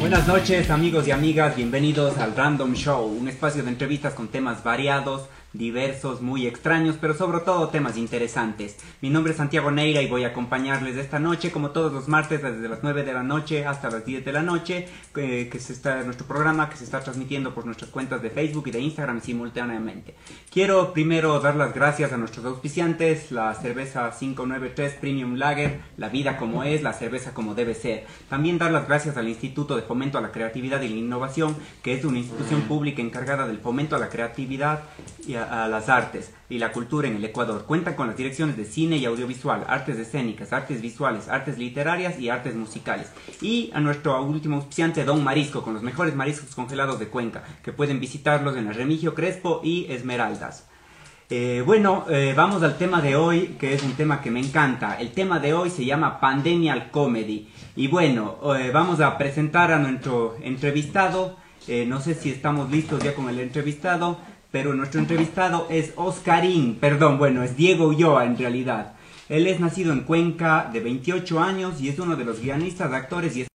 Buenas noches amigos y amigas, bienvenidos al Random Show, un espacio de entrevistas con temas variados diversos, muy extraños, pero sobre todo temas interesantes. Mi nombre es Santiago Neira y voy a acompañarles esta noche, como todos los martes, desde las 9 de la noche hasta las 10 de la noche, eh, que se está nuestro programa que se está transmitiendo por nuestras cuentas de Facebook y de Instagram simultáneamente. Quiero primero dar las gracias a nuestros auspiciantes, la cerveza 593 Premium Lager, la vida como es, la cerveza como debe ser. También dar las gracias al Instituto de Fomento a la Creatividad y la Innovación, que es una institución pública encargada del fomento a la creatividad y a a, las artes y la cultura en el Ecuador. Cuenta con las direcciones de cine y audiovisual, artes escénicas, artes visuales, artes literarias y artes musicales. Y a nuestro último auspiciante, Don Marisco, con los mejores mariscos congelados de Cuenca, que pueden visitarlos en el Remigio Crespo y Esmeraldas. Eh, bueno, eh, vamos al tema de hoy, que es un tema que me encanta. El tema de hoy se llama Pandemial Comedy. Y bueno, eh, vamos a presentar a nuestro entrevistado. no sé si estamos listos ya con el entrevistado pero nuestro entrevistado es Oscarín, perdón, bueno, es Diego Ulloa en realidad. Él es nacido en Cuenca, de 28 años, y es uno de los guionistas, actores y...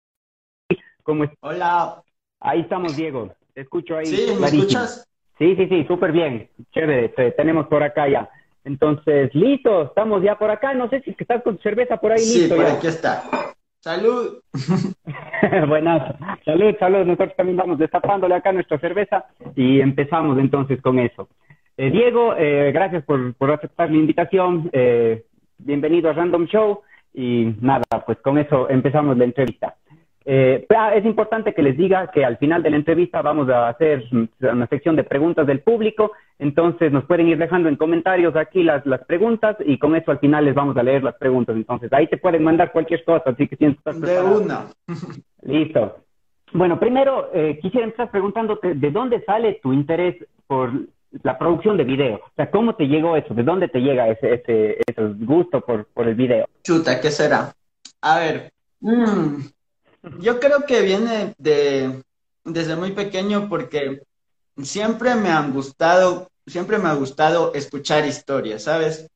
¿Cómo es? Hola. Ahí estamos, Diego. Te escucho ahí. Sí, ¿me escuchas? Sí, sí, sí, súper bien. Chévere, te tenemos por acá ya. Entonces, listo, estamos ya por acá. No sé si estás con cerveza por ahí. Sí, por aquí está. Salud. Buenas. Salud, salud. Nosotros también vamos destapándole acá nuestra cerveza y empezamos entonces con eso. Eh, Diego, eh, gracias por, por, aceptar mi invitación. Eh, bienvenido a Random Show y nada, pues con eso empezamos la entrevista. Eh, es importante que les diga que al final de la entrevista vamos a hacer una sección de preguntas del público, entonces nos pueden ir dejando en comentarios aquí las, las preguntas y con eso al final les vamos a leer las preguntas. Entonces ahí te pueden mandar cualquier cosa, así que siempre estás De una. Listo. Bueno, primero eh, quisiera empezar preguntándote de dónde sale tu interés por la producción de video. O sea, ¿cómo te llegó eso? ¿De dónde te llega ese, ese, ese gusto por, por el video? Chuta, ¿qué será? A ver, mmm, yo creo que viene de desde muy pequeño porque siempre me han gustado, siempre me ha gustado escuchar historias, ¿sabes?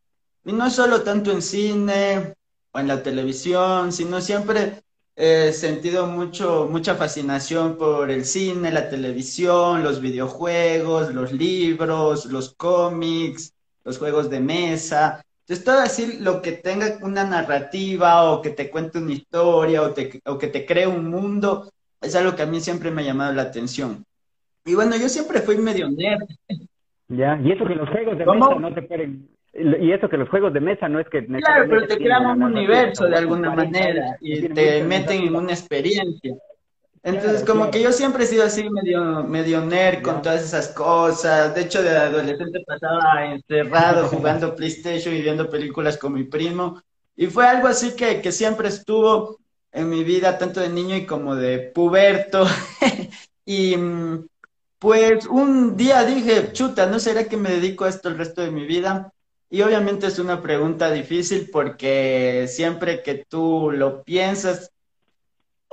Y no solo tanto en cine o en la televisión, sino siempre he sentido mucho, mucha fascinación por el cine, la televisión, los videojuegos, los libros, los cómics, los juegos de mesa. Entonces, todo así lo que tenga una narrativa o que te cuente una historia o, o que te cree un mundo, es algo que a mí siempre me ha llamado la atención. Y bueno, yo siempre fui medio nerd. Ya, y eso que los juegos de mesa no te pueden... Y eso que los juegos de mesa no es que... Claro, pero te crean un universo de alguna manera y te meten en una experiencia. Entonces, como que yo siempre he sido así medio, medio nerd con todas esas cosas. De hecho, de adolescente pasaba encerrado jugando PlayStation y viendo películas con mi primo. Y fue algo así que, que siempre estuvo en mi vida, tanto de niño y como de puberto. y pues un día dije, chuta, ¿no será que me dedico a esto el resto de mi vida? Y obviamente es una pregunta difícil porque siempre que tú lo piensas,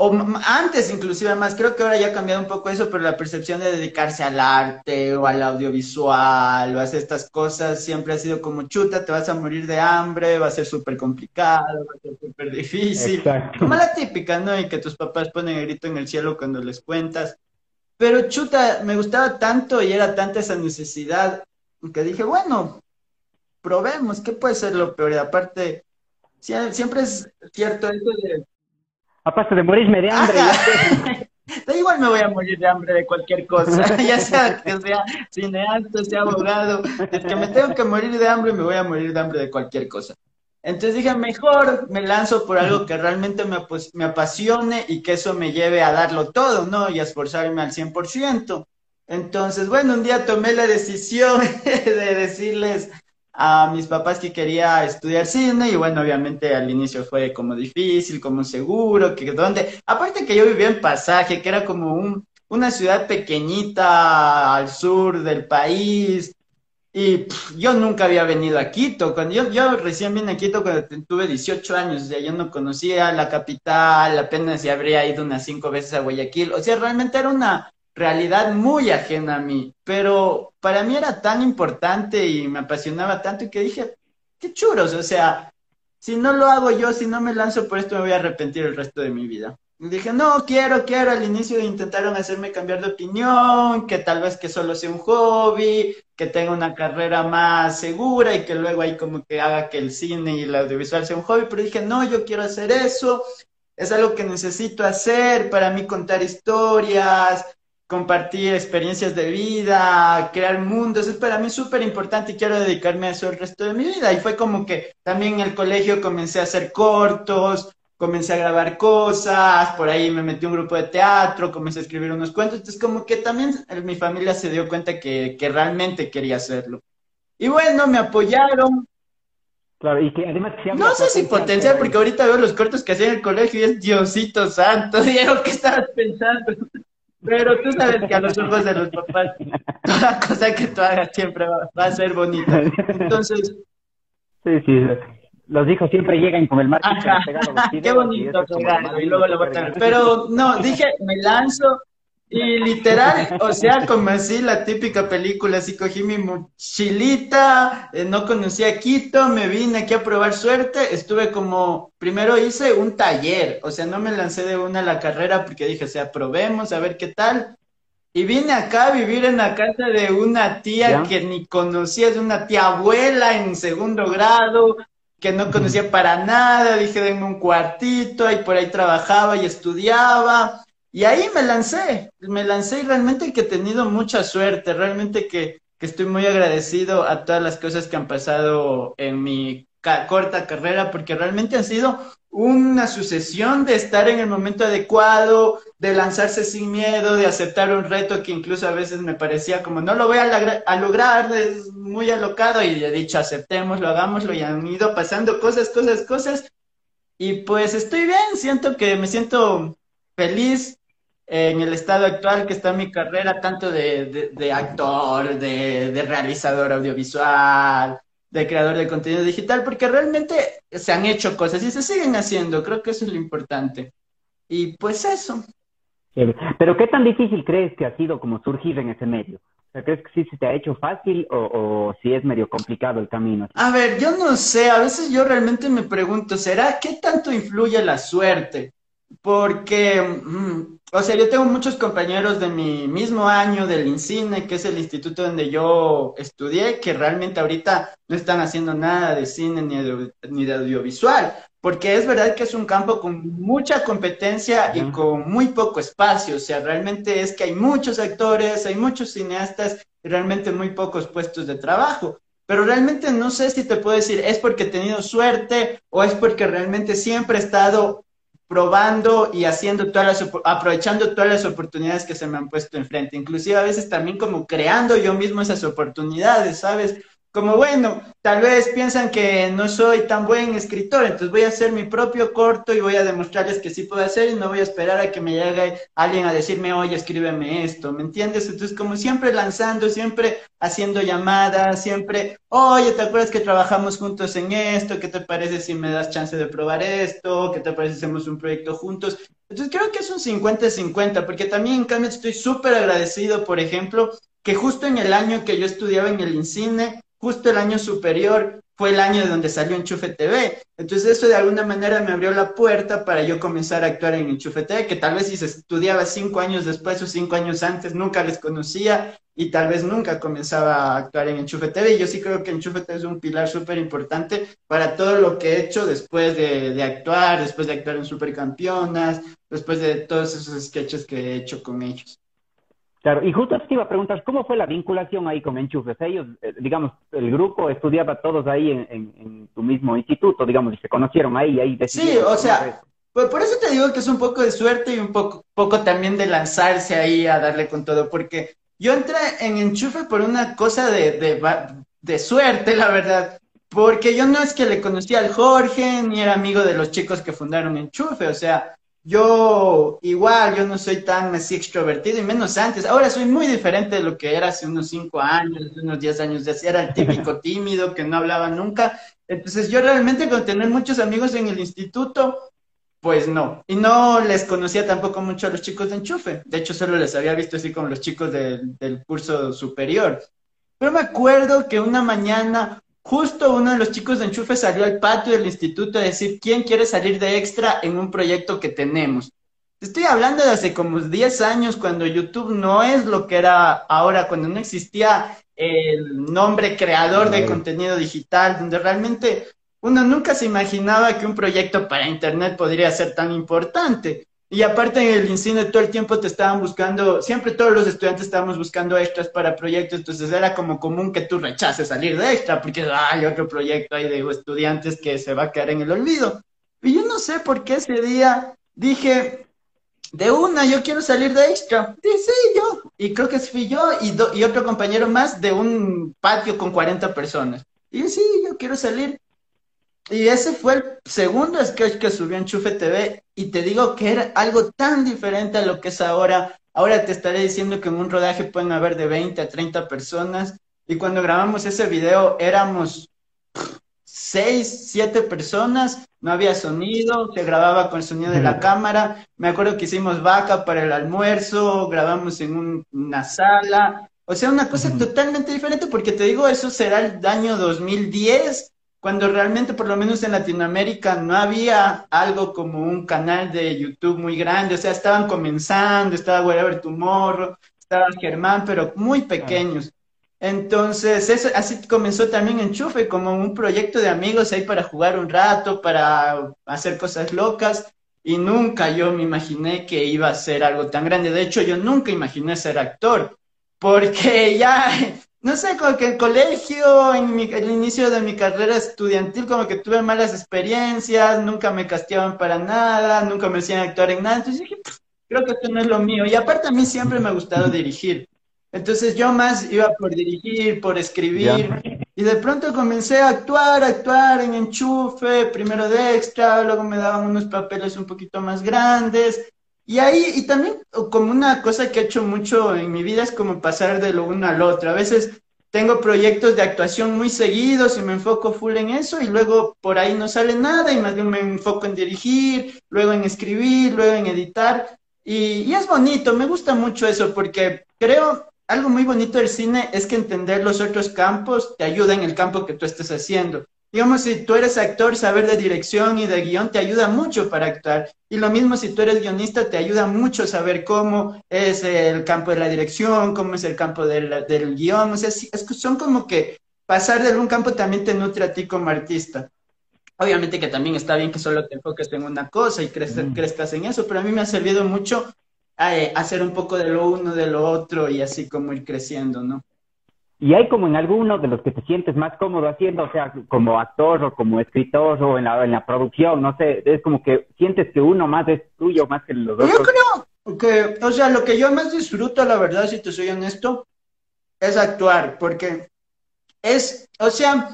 o antes inclusive más, creo que ahora ya ha cambiado un poco eso, pero la percepción de dedicarse al arte o al audiovisual o a estas cosas siempre ha sido como chuta, te vas a morir de hambre, va a ser súper complicado, va a ser súper difícil. Como la típica, ¿no? Y que tus papás ponen el grito en el cielo cuando les cuentas. Pero chuta, me gustaba tanto y era tanta esa necesidad que dije, bueno, probemos, ¿qué puede ser lo peor? Y aparte, siempre es cierto eso de aparte de morirme de hambre. Da igual me voy a morir de hambre de cualquier cosa, ya sea que sea cineasta, sea abogado, es que me tengo que morir de hambre, me voy a morir de hambre de cualquier cosa. Entonces dije, mejor me lanzo por algo que realmente me, me apasione y que eso me lleve a darlo todo, ¿no? Y a esforzarme al 100%. Entonces, bueno, un día tomé la decisión de decirles a mis papás que quería estudiar cine y bueno, obviamente al inicio fue como difícil, como seguro, que dónde, aparte que yo vivía en Pasaje, que era como un, una ciudad pequeñita al sur del país. Y yo nunca había venido a Quito, cuando yo, yo recién vine a Quito cuando tuve 18 años, o sea, yo no conocía la capital, apenas ya habría ido unas cinco veces a Guayaquil, o sea, realmente era una realidad muy ajena a mí, pero para mí era tan importante y me apasionaba tanto que dije, qué churos, o sea, si no lo hago yo, si no me lanzo por esto, me voy a arrepentir el resto de mi vida. Dije, no, quiero, quiero. Al inicio intentaron hacerme cambiar de opinión, que tal vez que solo sea un hobby, que tenga una carrera más segura y que luego ahí como que haga que el cine y el audiovisual sea un hobby. Pero dije, no, yo quiero hacer eso. Es algo que necesito hacer para mí contar historias, compartir experiencias de vida, crear mundos, es para mí súper importante y quiero dedicarme a eso el resto de mi vida. Y fue como que también en el colegio comencé a hacer cortos, comencé a grabar cosas, por ahí me metí a un grupo de teatro, comencé a escribir unos cuentos, entonces como que también mi familia se dio cuenta que, que realmente quería hacerlo. Y bueno, me apoyaron. Claro, y que además No sé si potencial, porque ahorita veo los cortos que hacía en el colegio y es Diosito santo, Diego, ¿qué estabas pensando? Pero tú sabes que a los ojos de los papás, toda cosa que tú hagas siempre va, va a ser bonita. Entonces... Sí, sí los hijos siempre llegan con el pegado Qué bonito y, luego lo botan. Pero no, dije, me lanzo y literal, o sea, como así la típica película, así cogí mi mochilita, eh, no conocía Quito, me vine aquí a probar suerte, estuve como, primero hice un taller, o sea, no me lancé de una a la carrera porque dije, o sea, probemos a ver qué tal. Y vine acá a vivir en la casa de una tía que ni conocía, de una tía abuela en segundo grado, que no conocía para nada, dije, denme un cuartito, y por ahí trabajaba y estudiaba, y ahí me lancé, me lancé y realmente que he tenido mucha suerte, realmente que, que estoy muy agradecido a todas las cosas que han pasado en mi corta carrera, porque realmente han sido una sucesión de estar en el momento adecuado, de lanzarse sin miedo, de aceptar un reto que incluso a veces me parecía como no lo voy a, lograr, es muy alocado y he dicho aceptémoslo, hagámoslo y han ido pasando cosas, cosas, cosas. Y pues estoy bien, siento que me siento feliz en el estado actual que está mi carrera, tanto de, de, actor, de, de realizador audiovisual, de creador de contenido digital, porque realmente se han hecho cosas y se siguen haciendo, creo que eso es lo importante. Y pues eso. Pero ¿qué tan difícil crees que ha sido como surgir en ese medio? ¿Crees que sí se te ha hecho fácil o, o si es medio complicado el camino? A ver, yo no sé, a veces yo realmente me pregunto, ¿será qué tanto influye la suerte? Porque, mm, o sea, yo tengo muchos compañeros de mi mismo año del INCINE, que es el instituto donde yo estudié, que realmente ahorita no están haciendo nada de cine ni de, ni de audiovisual, porque es verdad que es un campo con mucha competencia y con muy poco espacio, o sea, realmente es que hay muchos actores, hay muchos cineastas y realmente muy pocos puestos de trabajo. Pero realmente no sé si te puedo decir, es porque he tenido suerte o es porque realmente siempre he estado probando y haciendo todas las, aprovechando todas las oportunidades que se me han puesto enfrente, inclusive a veces también como creando yo mismo esas oportunidades, ¿sabes? Como bueno, tal vez piensan que no soy tan buen escritor, entonces voy a hacer mi propio corto y voy a demostrarles que sí puedo hacer y no voy a esperar a que me llegue alguien a decirme, oye, escríbeme esto, ¿me entiendes? Entonces, como siempre lanzando, siempre haciendo llamadas, siempre, oye, ¿te acuerdas que trabajamos juntos en esto? ¿Qué te parece si me das chance de probar esto? ¿Qué te parece si hacemos un proyecto juntos? Entonces, creo que es un 50-50, porque también en cambio estoy súper agradecido, por ejemplo, que justo en el año que yo estudiaba en el INCINE, justo el año superior fue el año de donde salió Enchufe TV. Entonces eso de alguna manera me abrió la puerta para yo comenzar a actuar en Enchufe TV, que tal vez si se estudiaba cinco años después o cinco años antes nunca les conocía y tal vez nunca comenzaba a actuar en Enchufe TV. Y yo sí creo que Enchufe TV es un pilar súper importante para todo lo que he hecho después de, de actuar, después de actuar en Supercampeonas, después de todos esos sketches que he hecho con ellos. Claro, y justo te iba a preguntar, ¿cómo fue la vinculación ahí con Enchufes? Ellos, eh, digamos, el grupo estudiaba todos ahí en, tu mismo instituto, digamos, y se conocieron ahí, ahí Sí, o sea, pues por eso te digo que es un poco de suerte y un poco, poco también de lanzarse ahí a darle con todo, porque yo entré en Enchufe por una cosa de, de, de suerte, la verdad, porque yo no es que le conocía al Jorge, ni era amigo de los chicos que fundaron Enchufe, o sea, yo igual, yo no soy tan así extrovertido y menos antes. Ahora soy muy diferente de lo que era hace unos cinco años, unos diez años. Ya era el típico tímido que no hablaba nunca. Entonces yo realmente con tener muchos amigos en el instituto, pues no. Y no les conocía tampoco mucho a los chicos de enchufe. De hecho, solo les había visto así como los chicos del curso superior. Pero me acuerdo que una mañana, justo uno de los chicos de enchufe salió al patio del instituto a decir, ¿quién quiere salir de extra en un proyecto que tenemos? Estoy hablando de hace como 10 años, cuando YouTube no es lo que era ahora, cuando no existía el nombre creador de contenido digital, donde realmente uno nunca se imaginaba que un proyecto para Internet podría ser tan importante. Y aparte en el INCINE todo el tiempo te estaban buscando, siempre todos los estudiantes estábamos buscando extras para proyectos, entonces era como común que tú rechaces salir de extra, porque hay otro proyecto ahí de estudiantes que se va a quedar en el olvido. Y yo no sé por qué ese día dije, de una, yo quiero salir de extra. Sí, sí, yo. Y creo que fui yo y, y otro compañero más de un patio con 40 personas. Y yo, sí, yo quiero salir. Y ese fue el segundo sketch que subió en Chufe TV y te digo que era algo tan diferente a lo que es ahora. Ahora te estaré diciendo que en un rodaje pueden haber de 20 a 30 personas y cuando grabamos ese video éramos 6, 7 personas, no había sonido, se grababa con el sonido de la cámara. Me acuerdo que hicimos vaca para el almuerzo, grabamos en una sala. O sea, una cosa totalmente diferente porque te digo, eso será el año 2010 cuando realmente, por lo menos en Latinoamérica, no había algo como un canal de YouTube muy grande, o sea, estaban comenzando, estaba Wherever Tomorrow, estaba Germán, pero muy pequeños. Entonces, eso, así comenzó también Enchufe, como un proyecto de amigos ahí para jugar un rato, para hacer cosas locas, y nunca yo me imaginé que iba a ser algo tan grande. De hecho, yo nunca imaginé ser actor, porque ya no sé, como que en colegio, en el inicio de mi carrera estudiantil, como que tuve malas experiencias, nunca me castigaban para nada, nunca me hacían actuar en nada. Entonces dije, creo que esto no es lo mío. Y aparte a mí siempre me ha gustado dirigir. Entonces yo más iba por dirigir, por escribir. Y de pronto comencé a actuar, a actuar en enchufe, primero de extra, luego me daban unos papeles un poquito más grandes. Y ahí, y también como una cosa que he hecho mucho en mi vida es como pasar de lo uno al otro. A veces tengo proyectos de actuación muy seguidos y me enfoco full en eso y luego por ahí no sale nada y más bien me enfoco en dirigir, luego en escribir, luego en editar. Y, y es bonito, me gusta mucho eso porque creo algo muy bonito del cine es que entender los otros campos te ayuda en el campo que tú estés haciendo. Digamos, si tú eres actor, saber de dirección y de guion te ayuda mucho para actuar. Y lo mismo si tú eres guionista, te ayuda mucho saber cómo es el campo de la dirección, cómo es el campo del, del guion. O sea, es que son como que pasar de algún campo también te nutre a ti como artista. Obviamente que también está bien que solo te enfoques en una cosa y mm. crezcas en eso, pero a mí me ha servido mucho eh, hacer un poco de lo uno, de lo otro y así como ir creciendo, ¿no? Y hay como en alguno de los que te sientes más cómodo haciendo, o sea, como actor o como escritor o en la, en la producción, no sé, es como que sientes que uno más es tuyo más que los otros. Yo creo que, o sea, lo que yo más disfruto, la verdad, si te soy honesto, es actuar, porque es, o sea,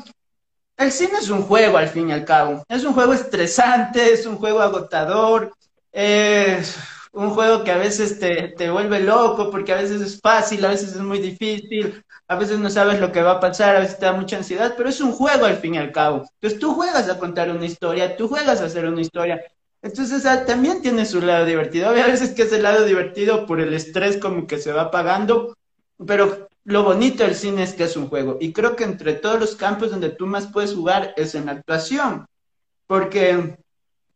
el cine es un juego al fin y al cabo, es un juego estresante, es un juego agotador, es un juego que a veces te, te, vuelve loco, porque a veces es fácil, a veces es muy difícil, a veces no sabes lo que va a pasar, a veces te da mucha ansiedad, pero es un juego al fin y al cabo. Entonces tú juegas a contar una historia, tú juegas a hacer una historia. Entonces también tiene su lado divertido. A veces que es el lado divertido por el estrés como que se va pagando, pero lo bonito del cine es que es un juego. Y creo que entre todos los campos donde tú más puedes jugar es en la actuación, porque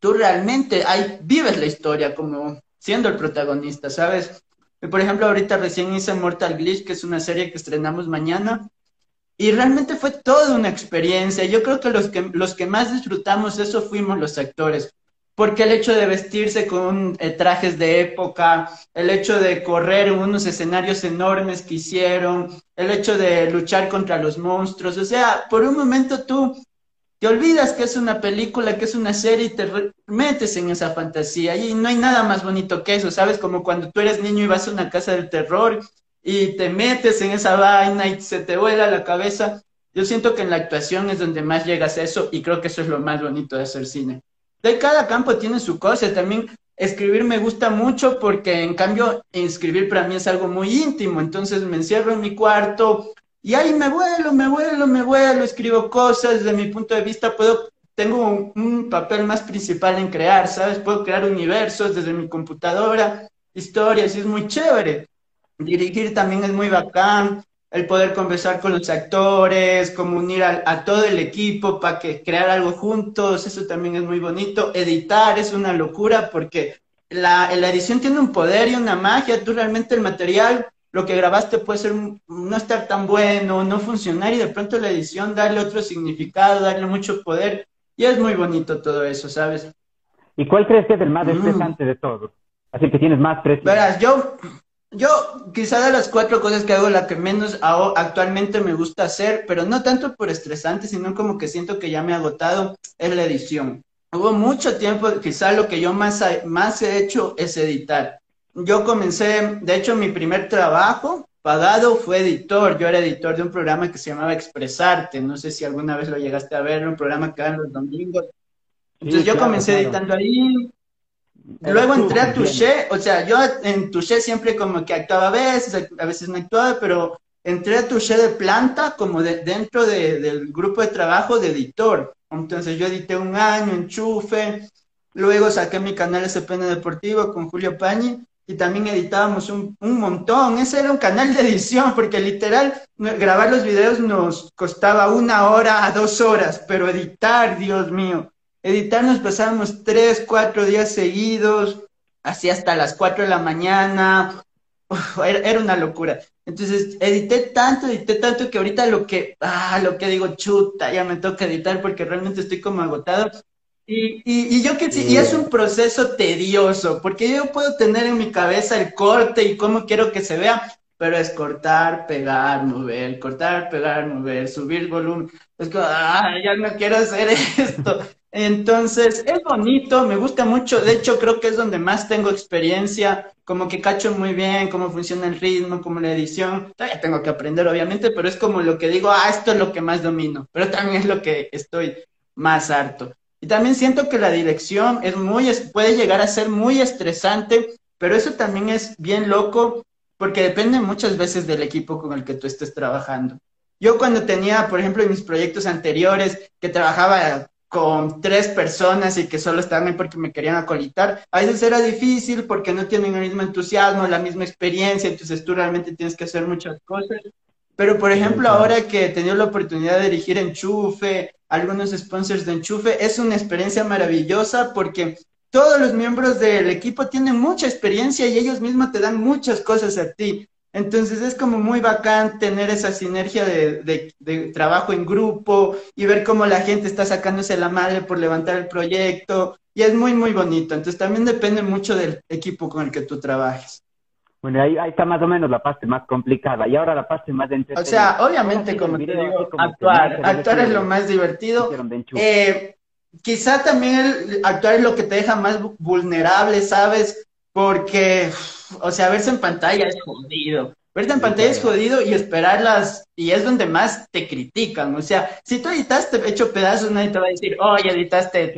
tú realmente hay, vives la historia como siendo el protagonista, ¿sabes? Por ejemplo, ahorita recién hice Mortal Glitch, que es una serie que estrenamos mañana, y realmente fue toda una experiencia. Yo creo que los que, los que más disfrutamos eso fuimos los actores, porque el hecho de vestirse con eh, trajes de época, el hecho de correr en unos escenarios enormes que hicieron, el hecho de luchar contra los monstruos, o sea, por un momento tú te olvidas que es una película, que es una serie y te metes en esa fantasía. Y no hay nada más bonito que eso, ¿sabes? Como cuando tú eres niño y vas a una casa del terror y te metes en esa vaina y se te vuela la cabeza. Yo siento que en la actuación es donde más llegas a eso y creo que eso es lo más bonito de hacer cine. De cada campo tiene su cosa. También escribir me gusta mucho porque en cambio escribir para mí es algo muy íntimo. Entonces me encierro en mi cuarto, y ahí me vuelo, me vuelo, me vuelo, escribo cosas, desde mi punto de vista puedo tengo un, papel más principal en crear, ¿sabes? Puedo crear universos desde mi computadora, historias, y es muy chévere. Dirigir también es muy bacán, el poder conversar con los actores, como unir a, todo el equipo para que crear algo juntos, eso también es muy bonito. Editar es una locura porque la, la edición tiene un poder y una magia, tú realmente el material lo que grabaste puede ser no estar tan bueno, no funcionar y de pronto la edición darle otro significado, darle mucho poder y es muy bonito todo eso, ¿sabes? ¿Y cuál crees que es el más mm. estresante de todos? Así que tienes más presión. Verás, yo, yo quizá de las cuatro cosas que hago, la que menos hago, actualmente me gusta hacer, pero no tanto por estresante, sino como que siento que ya me he agotado, es la edición. Hubo mucho tiempo, quizá lo que yo más, más he hecho es editar yo comencé, de hecho, mi primer trabajo pagado fue editor. Yo era editor de un programa que se llamaba Expresarte. No sé si alguna vez lo llegaste a ver, un programa que en los domingos. Entonces yo comencé editando ahí. Luego entré a Touché, o sea, yo en Touché siempre como que actuaba a veces, a veces no actuaba, pero entré a Touché de planta como de, dentro del grupo de trabajo de editor. Entonces yo edité un año, enchufe, luego saqué mi canal SPN Deportivo con Julio Pañi y también editábamos un, un, montón. Ese era un canal de edición, porque literal grabar los videos nos costaba una hora a dos horas, pero editar, Dios mío, editar nos pasábamos tres, cuatro días seguidos, así hasta las cuatro de la mañana. era, era, una locura. Entonces, edité tanto, edité tanto que ahorita lo que, ah, lo que digo, chuta, ya me toca editar porque realmente estoy como agotado. Y, y, yo que sí, y es un proceso tedioso, porque yo puedo tener en mi cabeza el corte y cómo quiero que se vea, pero es cortar, pegar, mover, cortar, pegar, mover, subir volumen. Es como, ah, ya no quiero hacer esto. Entonces, es bonito, me gusta mucho. De hecho, creo que es donde más tengo experiencia, como que cacho muy bien cómo funciona el ritmo, como la edición. Todavía tengo que aprender, obviamente, pero es como lo que digo, ah, esto es lo que más domino, pero también es lo que estoy más harto. Y también siento que la dirección es muy, puede llegar a ser muy estresante, pero eso también es bien loco porque depende muchas veces del equipo con el que tú estés trabajando. Yo cuando tenía, por ejemplo, en mis proyectos anteriores, que trabajaba con tres personas y que solo estaban ahí porque me querían acolitar, a veces era difícil porque no tienen el mismo entusiasmo, la misma experiencia, entonces tú realmente tienes que hacer muchas cosas. Pero, por ejemplo, ahora que he tenido la oportunidad de dirigir Enchufe, algunos sponsors de Enchufe. Es una experiencia maravillosa porque todos los miembros del equipo tienen mucha experiencia y ellos mismos te dan muchas cosas a ti. Entonces es como muy bacán tener esa sinergia de, trabajo en grupo y ver cómo la gente está sacándose la madre por levantar el proyecto y es muy, muy bonito. Entonces también depende mucho del equipo con el que tú trabajes. Bueno, ahí, ahí, está más o menos la parte más complicada. Y ahora la parte más entretenida. O sea, obviamente, como te digo, actuar. Actuar es lo más divertido. Eh, quizá también el, actuar es lo que te deja más vulnerable, ¿sabes? Porque, o sea, verse en pantalla es jodido. Verte en pantalla es jodido y esperarlas, y es donde más te critican. O sea, si tú editaste hecho pedazos, nadie te va a decir, oye, editaste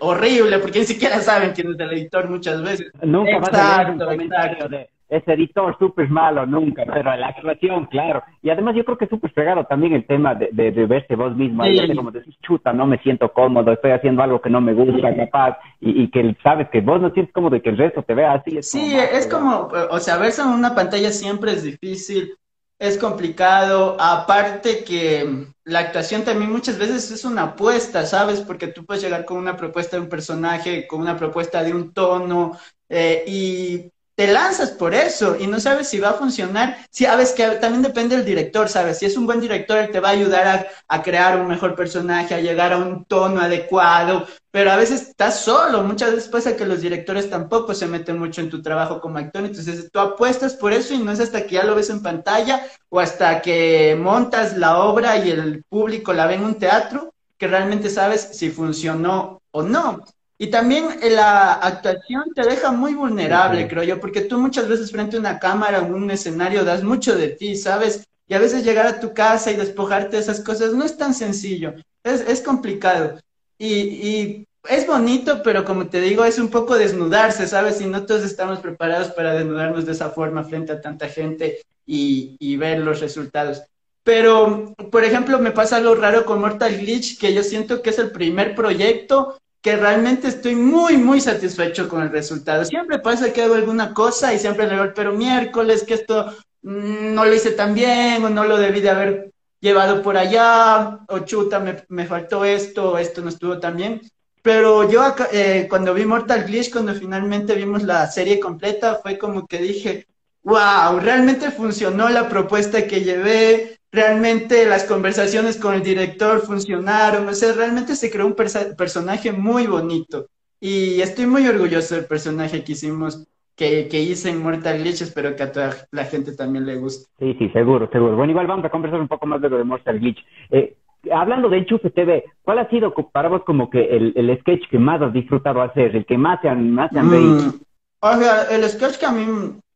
horrible, porque ni siquiera saben quién es el editor muchas veces. Nunca exacto, a exacto. De ese editor súper malo, nunca, pero la actuación, claro. Y además yo creo que es súper pegado también el tema de, de, verse vos mismo, sí. como decís, chuta, no me siento cómodo, estoy haciendo algo que no me gusta, capaz, y, y, que sabes que vos no sientes cómodo y que el resto te vea así. Es sí, es como, o sea, verse en una pantalla siempre es difícil, es complicado, aparte que la actuación también muchas veces es una apuesta, ¿sabes? Porque tú puedes llegar con una propuesta de un personaje, con una propuesta de un tono, eh, y te lanzas por eso y no sabes si va a funcionar. Sí, sabes que también depende del director, ¿sabes? Si es un buen director, él te va a ayudar a, crear un mejor personaje, a llegar a un tono adecuado, pero a veces estás solo. Muchas veces pasa que los directores tampoco se meten mucho en tu trabajo como actor, entonces tú apuestas por eso y no es hasta que ya lo ves en pantalla o hasta que montas la obra y el público la ve en un teatro que realmente sabes si funcionó o no. Y también eh, la actuación te deja muy vulnerable, creo yo, porque tú muchas veces frente a una cámara o un escenario das mucho de ti, ¿sabes? Y a veces llegar a tu casa y despojarte de esas cosas no es tan sencillo, es, es complicado. Y, y, es bonito, pero como te digo, es un poco desnudarse, ¿sabes? Y no todos estamos preparados para desnudarnos de esa forma frente a tanta gente y, y ver los resultados. Pero, por ejemplo, me pasa algo raro con Mortal Glitch, que yo siento que es el primer proyecto que realmente estoy muy, muy satisfecho con el resultado. Siempre pasa que hago alguna cosa y siempre le digo, pero miércoles, que esto mm, no lo hice tan bien o no lo debí de haber llevado por allá, o chuta, me, me faltó esto, esto no estuvo tan bien. Pero yo eh, cuando vi Mortal Glitch, cuando finalmente vimos la serie completa, fue como que dije, wow, realmente funcionó la propuesta que llevé, realmente las conversaciones con el director funcionaron, o sea, realmente se creó un personaje muy bonito. Y estoy muy orgulloso del personaje que hicimos, que, que hice en Mortal Glitch, espero que a toda la gente también le guste. Sí, sí, seguro, seguro. Bueno, igual vamos a conversar un poco más de lo de Mortal Glitch. Eh, hablando de Enchufe TV, ¿cuál ha sido para vos como que el, el sketch que más has disfrutado hacer, el que más te han, más te han mm, O sea, el sketch que a mí,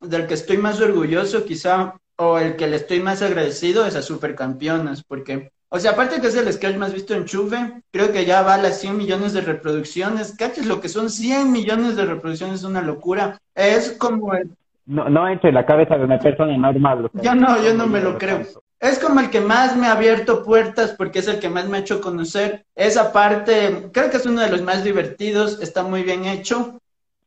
del que estoy más orgulloso quizá o el que le estoy más agradecido es a Supercampeonas, porque, o sea, aparte que es el sketch más visto en Chuve, creo que ya va a las 100 millones de reproducciones. ¿Cachas lo que son 100 millones de reproducciones? Es una locura. Es como el... No, no entre la cabeza de una persona normal. Yo no, yo no me lo creo. Es como el que más me ha abierto puertas porque es el que más me ha hecho conocer. Esa parte, creo que es uno de los más divertidos, está muy bien hecho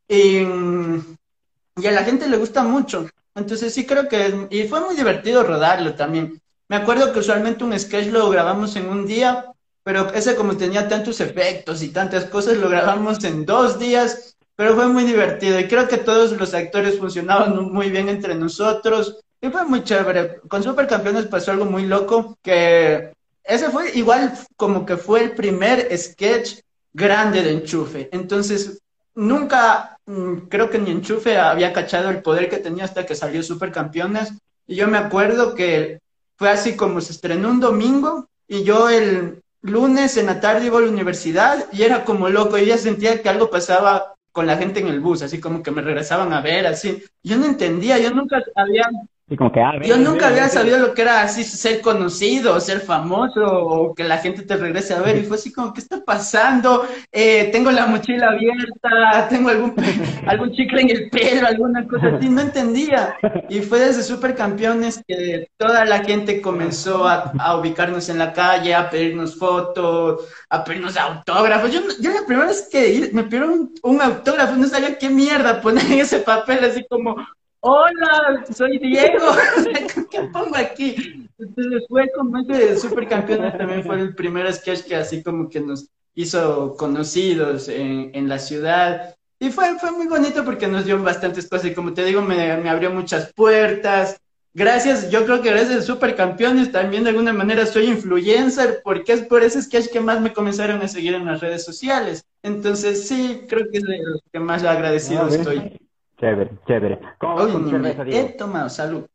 y, y a la gente le gusta mucho. Entonces sí creo que, y fue muy divertido rodarlo también. Me acuerdo que usualmente un sketch lo grabamos en un día, pero ese como tenía tantos efectos y tantas cosas, lo grabamos en dos días, pero fue muy divertido y creo que todos los actores funcionaban muy bien entre nosotros y fue muy chévere. Con Supercampeones pasó algo muy loco, que ese fue igual como que fue el primer sketch grande de enchufe. Entonces nunca, mm, creo que ni Enchufe había cachado el poder que tenía hasta que salió Supercampeones. Y yo me acuerdo que fue así como se estrenó un domingo y yo el lunes en la tarde iba a la universidad y era como loco. Y ya sentía que algo pasaba con la gente en el bus, así como que me regresaban a ver, así. Yo no entendía, yo nunca había Ah, Yo nunca había sabido lo que era así ser conocido, ser famoso o que la gente te regrese a ver y fue así como, ¿qué está pasando? Eh, tengo la mochila abierta, tengo algún, algún chicle en el pelo, alguna cosa así, no entendía. Y fue desde Supercampeones que toda la gente comenzó a, ubicarnos en la calle, a pedirnos fotos, a pedirnos autógrafos. Yo, yo la primera vez que me pidieron un, un autógrafo no sabía qué mierda poner en ese papel, así como hola, soy Diego, ¿qué pongo aquí? Entonces fue como ese de Supercampeones también fue el primer sketch que así como que nos hizo conocidos en, en la ciudad. Y fue, fue muy bonito porque nos dio bastantes cosas y como te digo, me, me abrió muchas puertas. Gracias, yo creo que gracias a Supercampeones también de alguna manera soy influencer porque es por ese sketch que más me comenzaron a seguir en las redes sociales. Entonces sí, creo que es de los que más agradecido ah, estoy. Chévere, chévere. ¿Cómo Oye, con cerveza, He tomado, salud.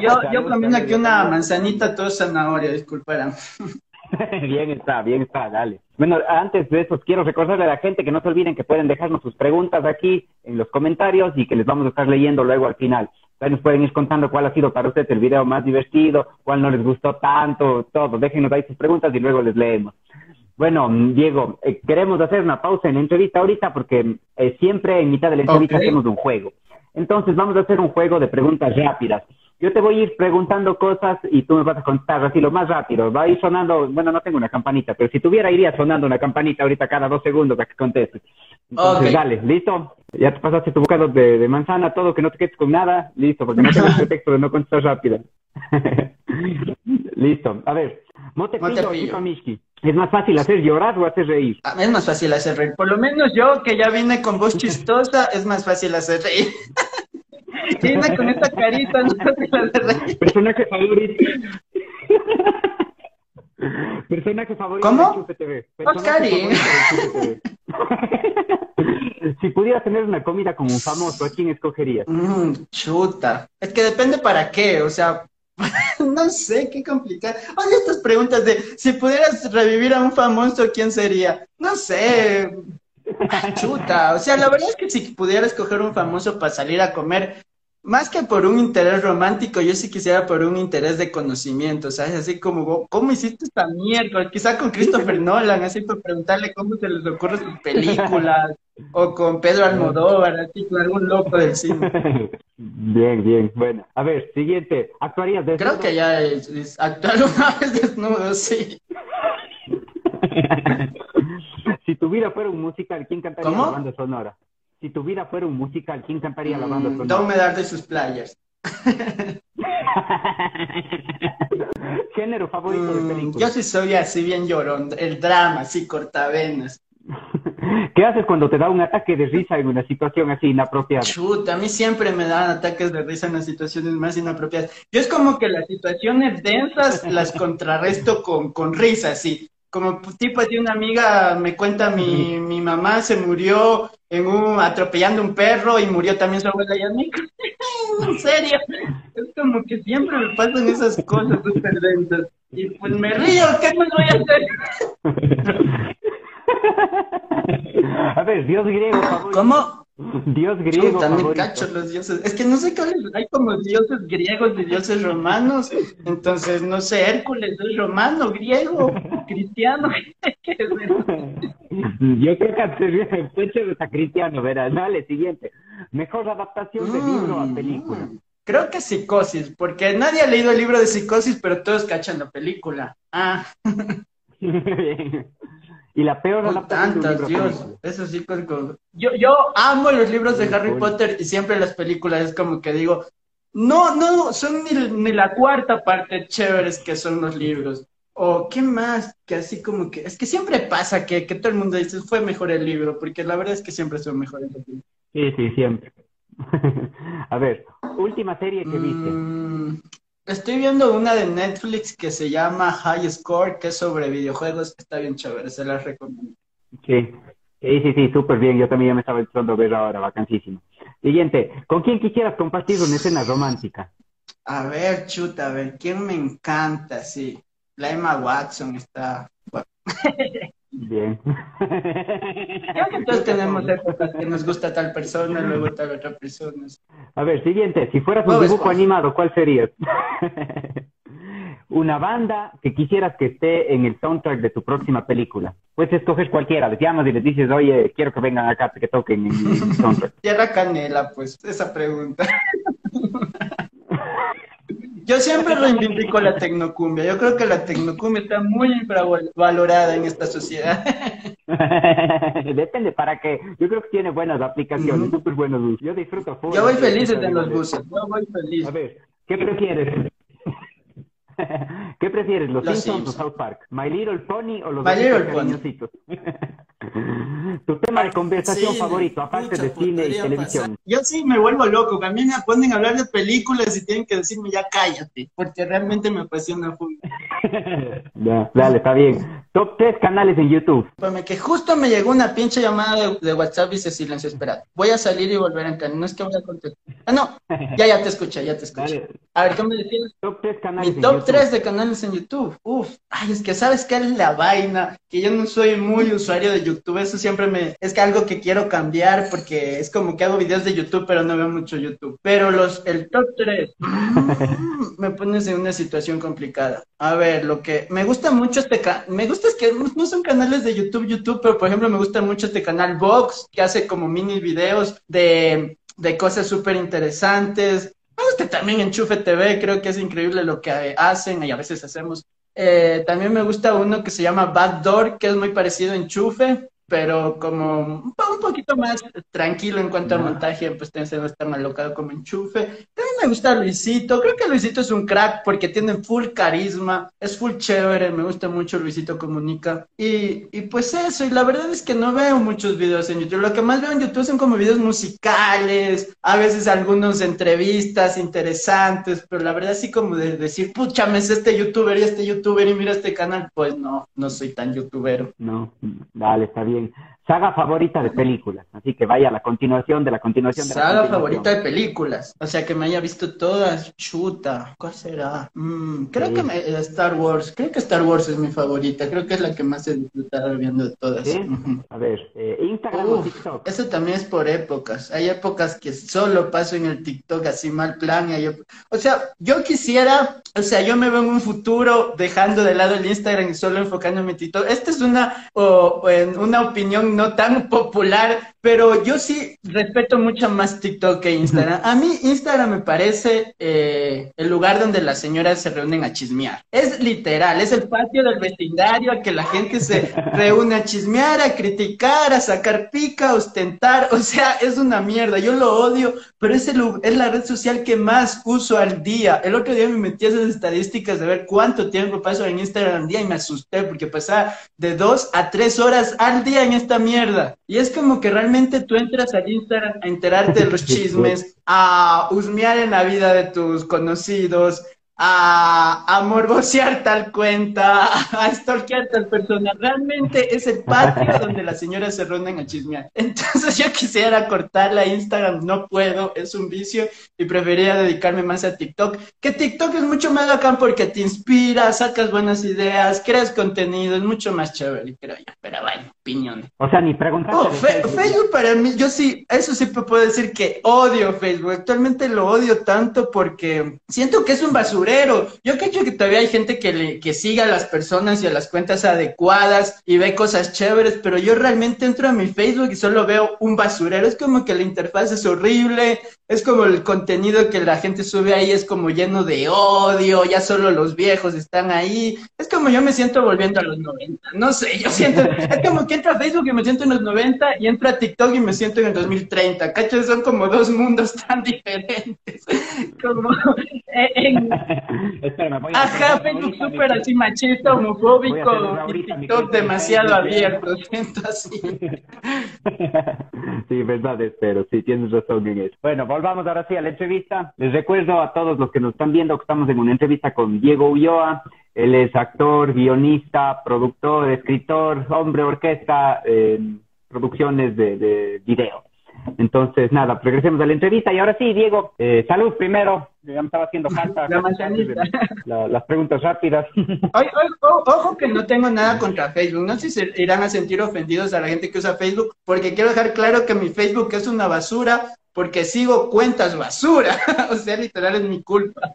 Yo, yo comiendo aquí una manzanita, todo zanahoria, disculparán. bien está, bien está, dale. Bueno, antes de eso, quiero recordarle a la gente que no se olviden que pueden dejarnos sus preguntas aquí en los comentarios y que les vamos a estar leyendo luego al final. Ahí nos pueden ir contando cuál ha sido para ustedes el video más divertido, cuál no les gustó tanto, todo. Déjenos ahí sus preguntas y luego les leemos. Bueno, Diego, eh, queremos hacer una pausa en la entrevista ahorita porque eh, siempre en mitad de la entrevista hacemos un juego. Entonces vamos a hacer un juego de preguntas rápidas. Yo te voy a ir preguntando cosas y tú me vas a contar así lo más rápido. Va a ir sonando, bueno, no tengo una campanita, pero si tuviera iría sonando una campanita ahorita cada dos segundos para que contestes. Entonces, dale, ¿listo? Ya te pasaste tu bocado de, manzana, todo, que no te quedes con nada. Listo, porque no tengo el pretexto de no contestar rápido. listo. A ver, Montepillo y Pamishki. ¿Es más fácil hacer llorar o hacer reír? Ah, es más fácil hacer reír. Por lo menos yo, que ya vine con voz chistosa, es más fácil hacer reír. Vine con esta carita, no hacer reír. Personaje favorito. Personaje favorito ¿Cómo? de TV. Oscarín. si pudieras tener una comida como un famoso, ¿a quién escogerías? Mm, chuta. Es que depende para qué, o sea, no sé, qué complicado. Oye, estas preguntas de si pudieras revivir a un famoso, ¿quién sería? No sé. Chuta. O sea, la verdad es que si pudiera escoger un famoso para salir a comer, más que por un interés romántico, yo sí quisiera por un interés de conocimiento, ¿sabes? Así como, ¿cómo hiciste esta mierda? Quizá con Christopher Nolan, así por preguntarle cómo se les ocurre sus películas, o con Pedro Almodóvar, así con algún loco del cine. Bien, bien, bueno. A ver, siguiente. ¿Actuarías desnudo? Creo que ya es, es actuar una vez desnudo, sí. si tu vida fuera un musical, ¿quién cantaría ¿Cómo? la banda sonora? Si tu vida fuera un musical, ¿quién cantaría la banda Mm, sonora? Don't me dar de sus players. Género favorito de Mm, película. yo sí soy así bien llorón, el drama, así cortavenas. ¿Qué haces cuando te da un ataque de risa en una situación así inapropiada? Chuta, a mí siempre me dan ataques de risa en las situaciones más inapropiadas. Yo es como que las situaciones densas las contrarresto con, con risa, sí. Como tipo así una amiga me cuenta mi, mi mamá se murió en un atropellando un perro y murió también su abuela y a mí. en serio, es como que siempre me pasan esas cosas súper densas. Y pues me río, ¿qué más voy a hacer? A ver, dios griego. ¿Cómo? Dios griego me favorito. cacho los dioses. Es que no sé cuáles, hay como dioses griegos y dioses romanos. Entonces, no sé, Hércules es romano, griego, cristiano. Yo creo que chévere está cristiano, verás. Dale, siguiente. Mejor adaptación de libro a Mm, película. mm. Creo que psicosis, porque nadie ha leído el libro de psicosis, pero todos cachan la película. Ah, y la peor de un tantas, Dios. Eso sí, con- con- yo, yo amo los libros de Harry Uy. Potter y siempre las películas es como que digo, no, no, son ni, ni la cuarta parte chéveres que son los libros. O qué más, que así como que, es que siempre pasa que, que todo el mundo dice, fue mejor el libro, porque la verdad es que siempre son mejores los libros. Sí, sí, siempre. a ver, última serie que viste. Estoy viendo una de Netflix que se llama High Score, que es sobre videojuegos, está bien chévere, se las recomiendo. Sí, sí, sí, sí, súper bien. Yo también ya me estaba entrando a ver ahora, vacancísimo. Siguiente, ¿con quién quisieras compartir una escena romántica? A ver, chuta, a ver, ¿quién me encanta? Sí, la Emma Watson está... bueno, Bien. creo que todos tenemos épocas que nos gusta tal persona, luego tal otra persona. A ver, siguiente, si fueras un dibujo animado, ¿cuál serías? Una banda que quisieras que esté en el soundtrack de tu próxima película. Puedes escoger cualquiera, les llamas y les dices, oye, quiero que vengan acá, que toquen en mi soundtrack. Tierra Canela, pues, esa pregunta. Yo siempre reivindico la tecnocumbia. Yo creo que la tecnocumbia está muy infravalorada en esta sociedad. Depende, para qué. Yo creo que tiene buenas aplicaciones, súper buenos usos. Yo disfruto full. Yo voy feliz en los buses. Yo voy feliz. A ver, ¿qué prefieres? ¿Qué prefieres, los, Los Simpsons o Simpsons. South Park? ¿My Little Pony o los My Little Pony. tu tema de conversación Sí, favorito, aparte de cine y televisión. pasar. Yo sí me vuelvo loco. A mí me ponen a hablar de películas y tienen que decirme ya cállate, porque realmente me apasiona full. ya, dale, está bien. Top 3 canales en YouTube. Espérame, que justo me llegó una pinche llamada de, de WhatsApp y se silencio. Espera, voy a salir y volver a entrar. No es que voy a contestar. Ah, no, ya, ya te escuché, ya te escuché. Dale, A ver, ¿qué me decías? top 3 canales Mi en top YouTube. 3 de canales en YouTube. Uf, ay, es que sabes qué es la vaina, que yo no soy muy usuario de YouTube, eso siempre me es que algo que quiero cambiar porque es como que hago videos de YouTube, pero no veo mucho YouTube. Pero los el top 3 me pones en una situación complicada. A ver, lo que me gusta mucho este ca- me gusta es que no- no son canales de YouTube YouTube, pero por ejemplo me gusta mucho este canal Vox que hace como mini videos de de cosas súper interesantes. Gusta también Enchufe TV, creo que es increíble lo que hacen y a veces hacemos. Eh, también me gusta uno que se llama Backdoor, que es muy parecido a Enchufe, pero como un, po- un poquito más tranquilo en cuanto a montaje, pues no es tan alocado como Enchufe. También me gusta Luisito, creo que Luisito es un crack porque tiene full carisma, es full chévere, me gusta mucho Luisito Comunica. Y, y pues eso, y la verdad es que no veo muchos videos en YouTube, lo que más veo en YouTube son como videos musicales, a veces algunos entrevistas interesantes, pero la verdad sí como de decir, pucha, me sé este youtuber y este youtuber y mira este canal, pues no, no soy tan youtubero. No, dale, está bien. mean, Saga favorita de películas. Así que vaya a la continuación de la continuación de la Saga continuación. favorita de películas. O sea, que me haya visto todas. Chuta. ¿Cuál será? Mm, creo Sí. que me- eh, Star Wars. Creo que Star Wars es mi favorita. Creo que es la que más he disfrutado viendo de todas. A ver, eh, Instagram o TikTok. eso también es por épocas. Hay épocas que solo paso en el TikTok así mal plan. y hay ép- O sea, yo quisiera, o sea, yo me veo en un futuro dejando de lado el Instagram y solo enfocándome en TikTok. Esta es una, o- o en una opinión no tan popular, pero yo sí respeto mucho más TikTok que Instagram. A mí Instagram me parece eh, el lugar donde las señoras se reúnen a chismear. Es literal, es el patio del vecindario a que la gente se reúne a chismear, a criticar, a sacar pica, a ostentar. O sea, es una mierda. Yo lo odio, pero es, el, es la red social que más uso al día. El otro día me metí a esas estadísticas de ver cuánto tiempo paso en Instagram al día y me asusté porque pasaba de dos a tres horas al día en esta mierda. Y es como que realmente tú entras al Instagram a enterarte de los chismes, a husmear en la vida de tus conocidos, a, a morbosear tal cuenta, a stalkear tal persona. Realmente es el patio donde las señoras se rondan a chismear. Entonces yo quisiera cortar la Instagram, no puedo, es un vicio y preferiría dedicarme más a TikTok. Que TikTok es mucho más bacán porque te inspira, sacas buenas ideas, creas contenido, es mucho más chévere, creo yo. Pero bueno, opiniones. O sea, ni preguntar. Oh, Facebook para mí, yo sí, eso sí puedo decir que odio Facebook. Actualmente lo odio tanto porque siento que es un basura yo creo que todavía hay gente que, le, que siga a las personas y a las cuentas adecuadas y ve cosas chéveres, pero yo realmente entro a mi Facebook y solo veo un basurero. Es como que la interfaz es horrible, es como el contenido que la gente sube ahí es como lleno de odio, ya solo los viejos están ahí. Es como yo me siento volviendo a los 90. No sé, yo siento, es como que entro a Facebook y me siento en los 90 y entro a TikTok y me siento en el 2030. ¿Cachos? Son como dos mundos tan diferentes. Como en, Ajá, Facebook súper así machista, homofóbico y TikTok demasiado abierto, siento así. sí, verdad, espero, sí, tienes razón en eso. Bueno, volvamos ahora sí a la entrevista. Les recuerdo a todos los que nos están viendo que estamos en una entrevista con Diego Ulloa. Él es actor, guionista, productor, escritor, hombre orquesta, eh, producciones de, de video. Entonces, nada, regresemos a la entrevista. Y ahora sí, Diego, eh, salud primero. Ya me estaba haciendo falta las preguntas rápidas. ojo que no tengo nada contra Facebook. No sé si se irán a sentir ofendidos a la gente que usa Facebook, porque quiero dejar claro que mi Facebook es una basura, porque sigo cuentas basura. o sea, literal es mi culpa.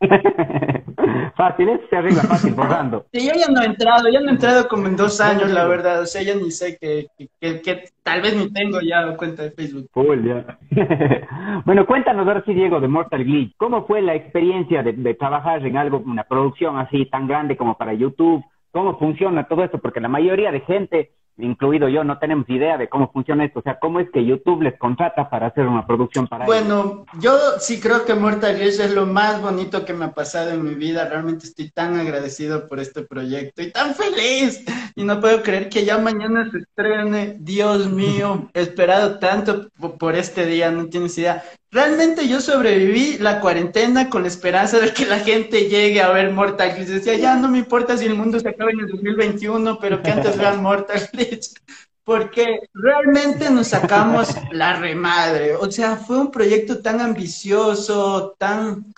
fácil, ¿eh? se arregla fácil, borrando. Sí, yo ya no he entrado, ya no he entrado como en dos años, la verdad. O sea, ya ni sé que, que, tal vez ni tengo ya cuenta de Facebook. bueno, cuéntanos ahora sí, Diego, de Mortal Glitch. ¿Cómo fue la experiencia de, de trabajar en algo, una producción así tan grande como para YouTube? ¿Cómo funciona todo esto? Porque la mayoría de gente incluido yo, no tenemos idea de cómo funciona esto. O sea, ¿cómo es que YouTube les contrata para hacer una producción para Bueno, yo sí creo que Mortal Gears es lo más bonito que me ha pasado en mi vida. Realmente estoy tan agradecido por este proyecto y tan feliz. Y no puedo creer que ya mañana se estrene. Dios mío, he esperado tanto por este día, no tienes idea. Realmente yo sobreviví la cuarentena con la esperanza de que la gente llegue a ver Mortal Glitch. Decía, ya no me importa si el mundo se acaba en el 2021, pero que antes vean Mortal Glitch. Porque realmente nos sacamos la remadre. O sea, fue un proyecto tan ambicioso, tan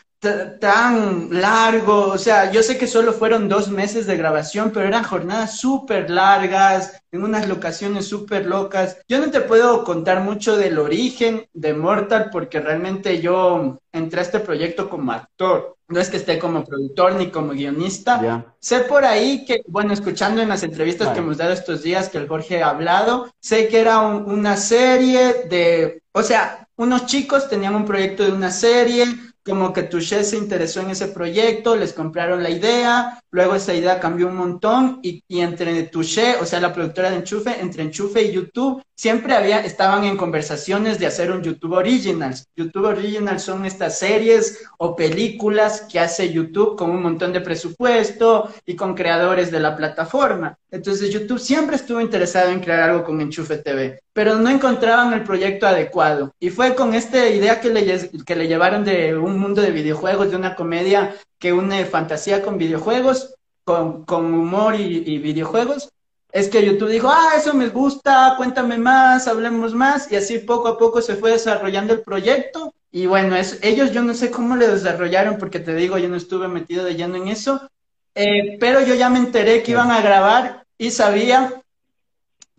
tan largo, o sea, yo sé que solo fueron dos meses de grabación, pero eran jornadas súper largas, en unas locaciones súper locas. Yo no te puedo contar mucho del origen de Mortal porque realmente yo entré a este proyecto como actor. No es que esté como productor ni como guionista. Sé por ahí que, bueno, escuchando en las entrevistas que hemos dado estos días que el Jorge ha hablado, sé que era una serie de, o sea, unos chicos tenían un proyecto de una serie, como que Touché se interesó en ese proyecto, les compraron la idea, luego esa idea cambió un montón y, y, entre Touché, o sea, la productora de Enchufe, entre Enchufe y YouTube, siempre había, estaban en conversaciones de hacer un YouTube Originals. YouTube Originals son estas series o películas que hace YouTube con un montón de presupuesto y con creadores de la plataforma. Entonces YouTube siempre estuvo interesado en crear algo con Enchufe TV, pero no encontraban el proyecto adecuado. Y fue con esta idea que le, que le llevaron de un mundo de videojuegos, de una comedia que une fantasía con videojuegos, con, con humor y, y, videojuegos, es que YouTube dijo, ah, eso me gusta, cuéntame más, hablemos más, y así poco a poco se fue desarrollando el proyecto. Y bueno, es, ellos yo no sé cómo lo desarrollaron, porque te digo, yo no estuve metido de lleno en eso, eh, pero yo ya me enteré que iban a grabar y sabía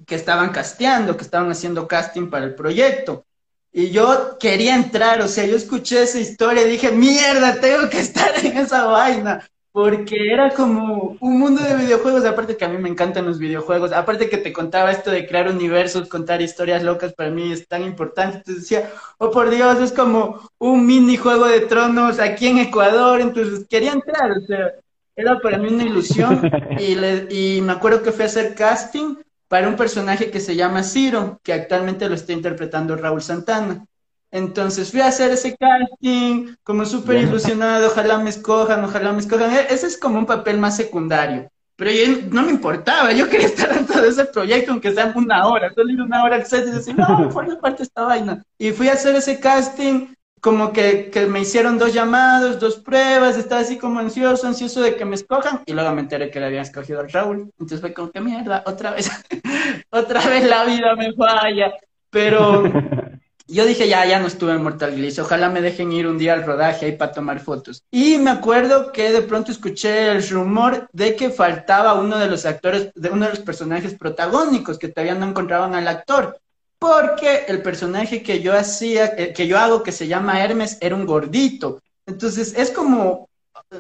que estaban casteando, que estaban haciendo casting para el proyecto. Y yo quería entrar, o sea, yo escuché esa historia y dije, mierda, tengo que estar en esa vaina. porque era como un mundo de videojuegos, aparte que a mí me encantan los videojuegos, aparte que te contaba esto de crear universos, contar historias locas, para mí es tan importante, entonces decía, oh por Dios, es como un mini juego de tronos aquí en Ecuador, entonces quería entrar, o sea, era para mí una ilusión y, le, y me acuerdo que fui a hacer casting para un personaje que se llama Ciro, que actualmente lo está interpretando Raúl Santana. Entonces fui a hacer ese casting, como súper ilusionado, ojalá me escojan, ojalá me escojan. E-, ese es como un papel más secundario. Pero yo, no me importaba, yo quería estar dentro de ese proyecto, aunque sea una hora, solo ir una hora al set y decir, no, forma parte de esta vaina. Y fui a hacer ese casting, como que, que, me hicieron dos llamados, dos pruebas, estaba así como ansioso, ansioso de que me escojan, y luego me enteré que le habían escogido al Raúl. Entonces fue como que mierda, otra vez, otra vez la vida me falla. Pero yo dije, ya, ya no estuve en Mortal Glitch, ojalá me dejen ir un día al rodaje ahí para tomar fotos. Y me acuerdo que de pronto escuché el rumor de que faltaba uno de los actores, de uno de los personajes protagónicos, que todavía no encontraban al actor. Porque el personaje que yo hacía, eh, que yo hago, que se llama Hermes, era un gordito. Entonces es como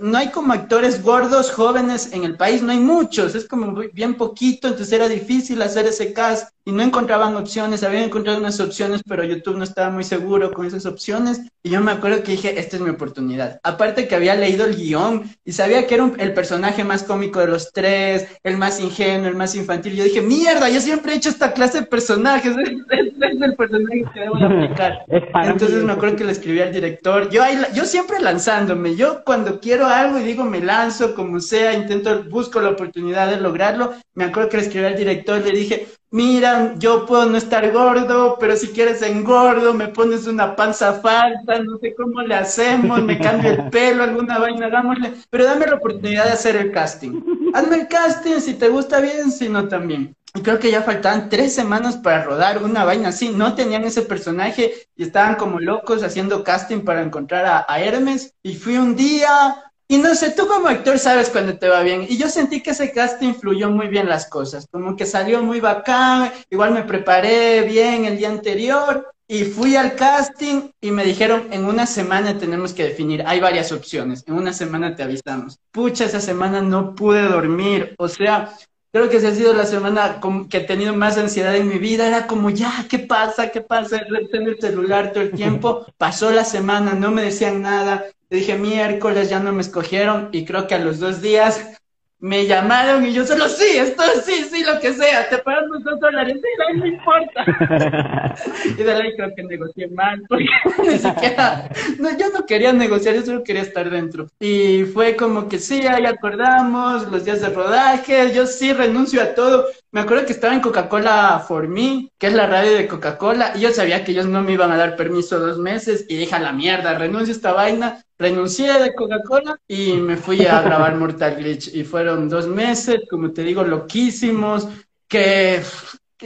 no hay como actores gordos jóvenes en el país, no hay muchos, es como bien poquito, entonces era difícil hacer ese cast y no encontraban opciones, habían encontrado unas opciones, pero YouTube no estaba muy seguro con esas opciones y yo me acuerdo que dije, esta es mi oportunidad. Aparte que había leído el guion y sabía que era el personaje más cómico de los tres, el más ingenuo, el más infantil, yo dije, mierda, yo siempre he hecho esta clase de personajes, es, el personaje que debo aplicar. Entonces me acuerdo que le escribí al director, yo, yo siempre lanzándome, yo cuando quiero algo y digo, me lanzo como sea, intento, busco la oportunidad de lograrlo. Me acuerdo que le escribí al director, le dije, mira, yo puedo no estar gordo, pero si quieres engordo, me pones una panza falsa, no sé cómo le hacemos, me cambio el pelo, alguna vaina, dámosle, pero dame la oportunidad de hacer el casting. Hazme el casting, si te gusta bien, si no también. Y creo que ya faltaban tres semanas para rodar una vaina así. No tenían ese personaje y estaban como locos haciendo casting para encontrar a, a Hermes. Y fui un día, y no sé, tú como actor sabes cuando te va bien. Y yo sentí que ese casting fluyó muy bien las cosas. Como que salió muy bacán. Igual me preparé bien el día anterior. Y fui al casting y me dijeron, en una semana tenemos que definir. Hay varias opciones. En una semana te avisamos. Pucha, esa semana no pude dormir. O sea, creo que esa ha sido la semana que he tenido más ansiedad en mi vida. Era como, ya, ¿qué pasa? ¿Qué pasa? En el celular todo el tiempo. Pasó la semana, no me decían nada. Dije miércoles, ya no me escogieron y creo que a los dos días me llamaron y yo solo, sí, esto sí, sí, lo que sea, te pagamos dos dólares, sí, no me importa. y de ahí creo que negocié mal, porque ni siquiera, no, yo no quería negociar, yo solo quería estar dentro. Y fue como que sí, ahí acordamos, los días de rodaje, yo sí renuncio a todo. Me acuerdo que estaba en Coca-Cola For Me, que es la radio de Coca-Cola, y yo sabía que ellos no me iban a dar permiso dos meses, y dije a la mierda, renuncio a esta vaina, renuncié de Coca-Cola y me fui a grabar Mortal Glitch. Y fueron dos meses, como te digo, loquísimos, que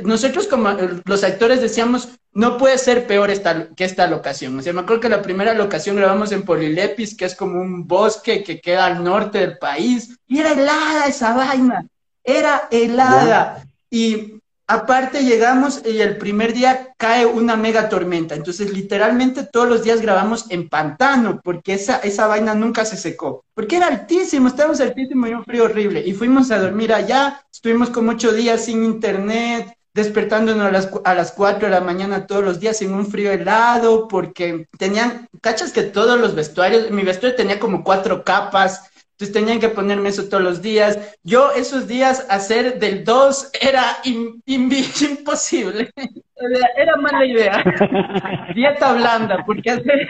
nosotros como los actores decíamos, no puede ser peor esta, que esta locación. O sea, me acuerdo que la primera locación grabamos en Polilepis, que es como un bosque que queda al norte del país, y era helada esa vaina, era helada. Y Aparte llegamos y el primer día cae una mega tormenta, entonces literalmente todos los días grabamos en pantano, porque esa, esa vaina nunca se secó, porque era altísimo, estábamos altísimo y un frío horrible, y fuimos a dormir allá, estuvimos como ocho días sin internet, despertándonos a las, a las 4 de la mañana todos los días en un frío helado, porque tenían, cachas que todos los vestuarios, mi vestuario tenía como cuatro capas, entonces tenían que ponerme eso todos los días. Yo esos días hacer del 2 era imposible. Era mala idea. Dieta blanda, porque hacer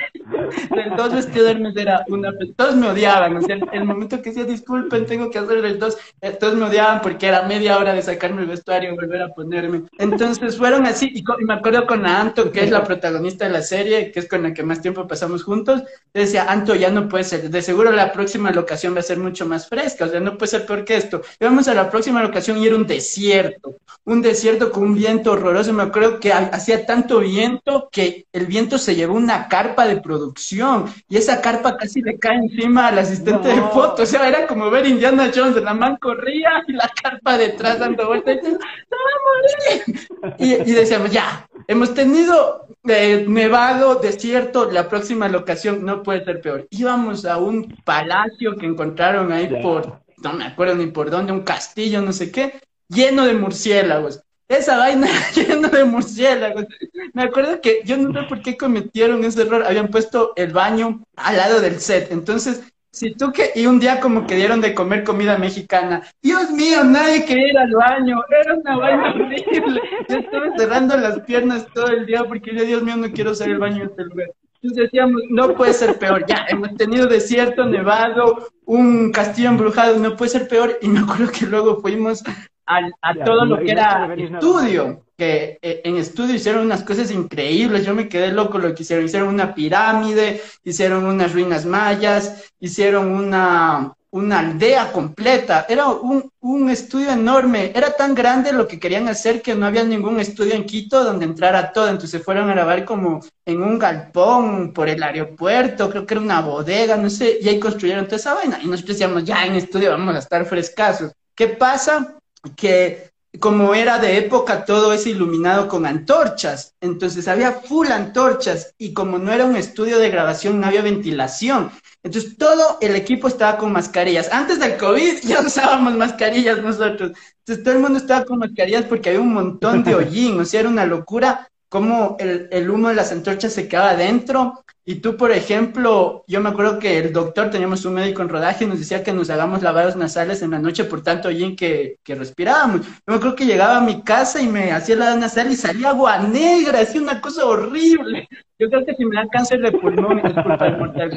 del 2 vestido de Hermes era una... Todos me odiaban, o sea, el momento que decía, disculpen, tengo que hacer del 2, eh, todos me odiaban porque era media hora de sacarme el vestuario y volver a ponerme. Entonces fueron así, y, me acuerdo con Anto, que es la protagonista de la serie, que es con la que más tiempo pasamos juntos, decía, Anto, ya no puede ser, de seguro la próxima locación va a ser mucho más fresca, o sea, no puede ser peor que esto. Y vamos a la próxima locación y era un desierto, un desierto con un viento horroroso, me acuerdo que hacía tanto viento que el viento se llevó una carpa de producción y esa carpa casi le cae encima al asistente de foto. O sea, era como ver Indiana Jones, la man corría y la carpa detrás dando vueltas y, y, decíamos, ya, hemos tenido eh, nevado, desierto, la próxima locación no puede ser peor. Íbamos a un palacio que encontraron ahí por, no me acuerdo ni por dónde, un castillo, no sé qué, lleno de murciélagos. Esa vaina lleno de murciélagos. Me acuerdo que yo no sé por qué cometieron ese error. Habían puesto el baño al lado del set. Entonces, si tú que, y un día como que dieron de comer comida mexicana, Dios mío, nadie quería ir al baño, era una vaina horrible. Yo estaba cerrando las piernas todo el día porque yo, Dios mío, no quiero usar el baño en este lugar. Entonces decíamos, no puede ser peor, ya, hemos tenido desierto, nevado, un castillo embrujado, no puede ser peor. Y me acuerdo que luego fuimos a, todo lo que era estudio, que eh, en estudio hicieron unas cosas increíbles, yo me quedé loco lo que hicieron, hicieron una pirámide, hicieron unas ruinas mayas, hicieron una, una aldea completa, era un, un, estudio enorme, era tan grande lo que querían hacer que no había ningún estudio en Quito donde entrara todo, entonces fueron a grabar como en un galpón por el aeropuerto, creo que era una bodega, no sé, y ahí construyeron toda esa vaina, y nosotros decíamos, ya en estudio vamos a estar frescasos. ¿Qué pasa? Que como era de época, todo es iluminado con antorchas. Entonces había full antorchas y como no era un estudio de grabación, no había ventilación. Entonces todo el equipo estaba con mascarillas. Antes del COVID ya usábamos mascarillas nosotros. Entonces todo el mundo estaba con mascarillas porque había un montón de hollín. O sea, era una locura cómo el, humo de las antorchas se quedaba adentro y tú, por ejemplo, yo me acuerdo que el doctor, teníamos un médico en rodaje, y nos decía que nos hagamos lavados nasales en la noche por tanto hollín que, que respirábamos. Yo me acuerdo que llegaba a mi casa y me hacía lavado nasal y salía agua negra, hacía una cosa horrible. Yo creo que si me da cáncer de pulmón es culpa del mortal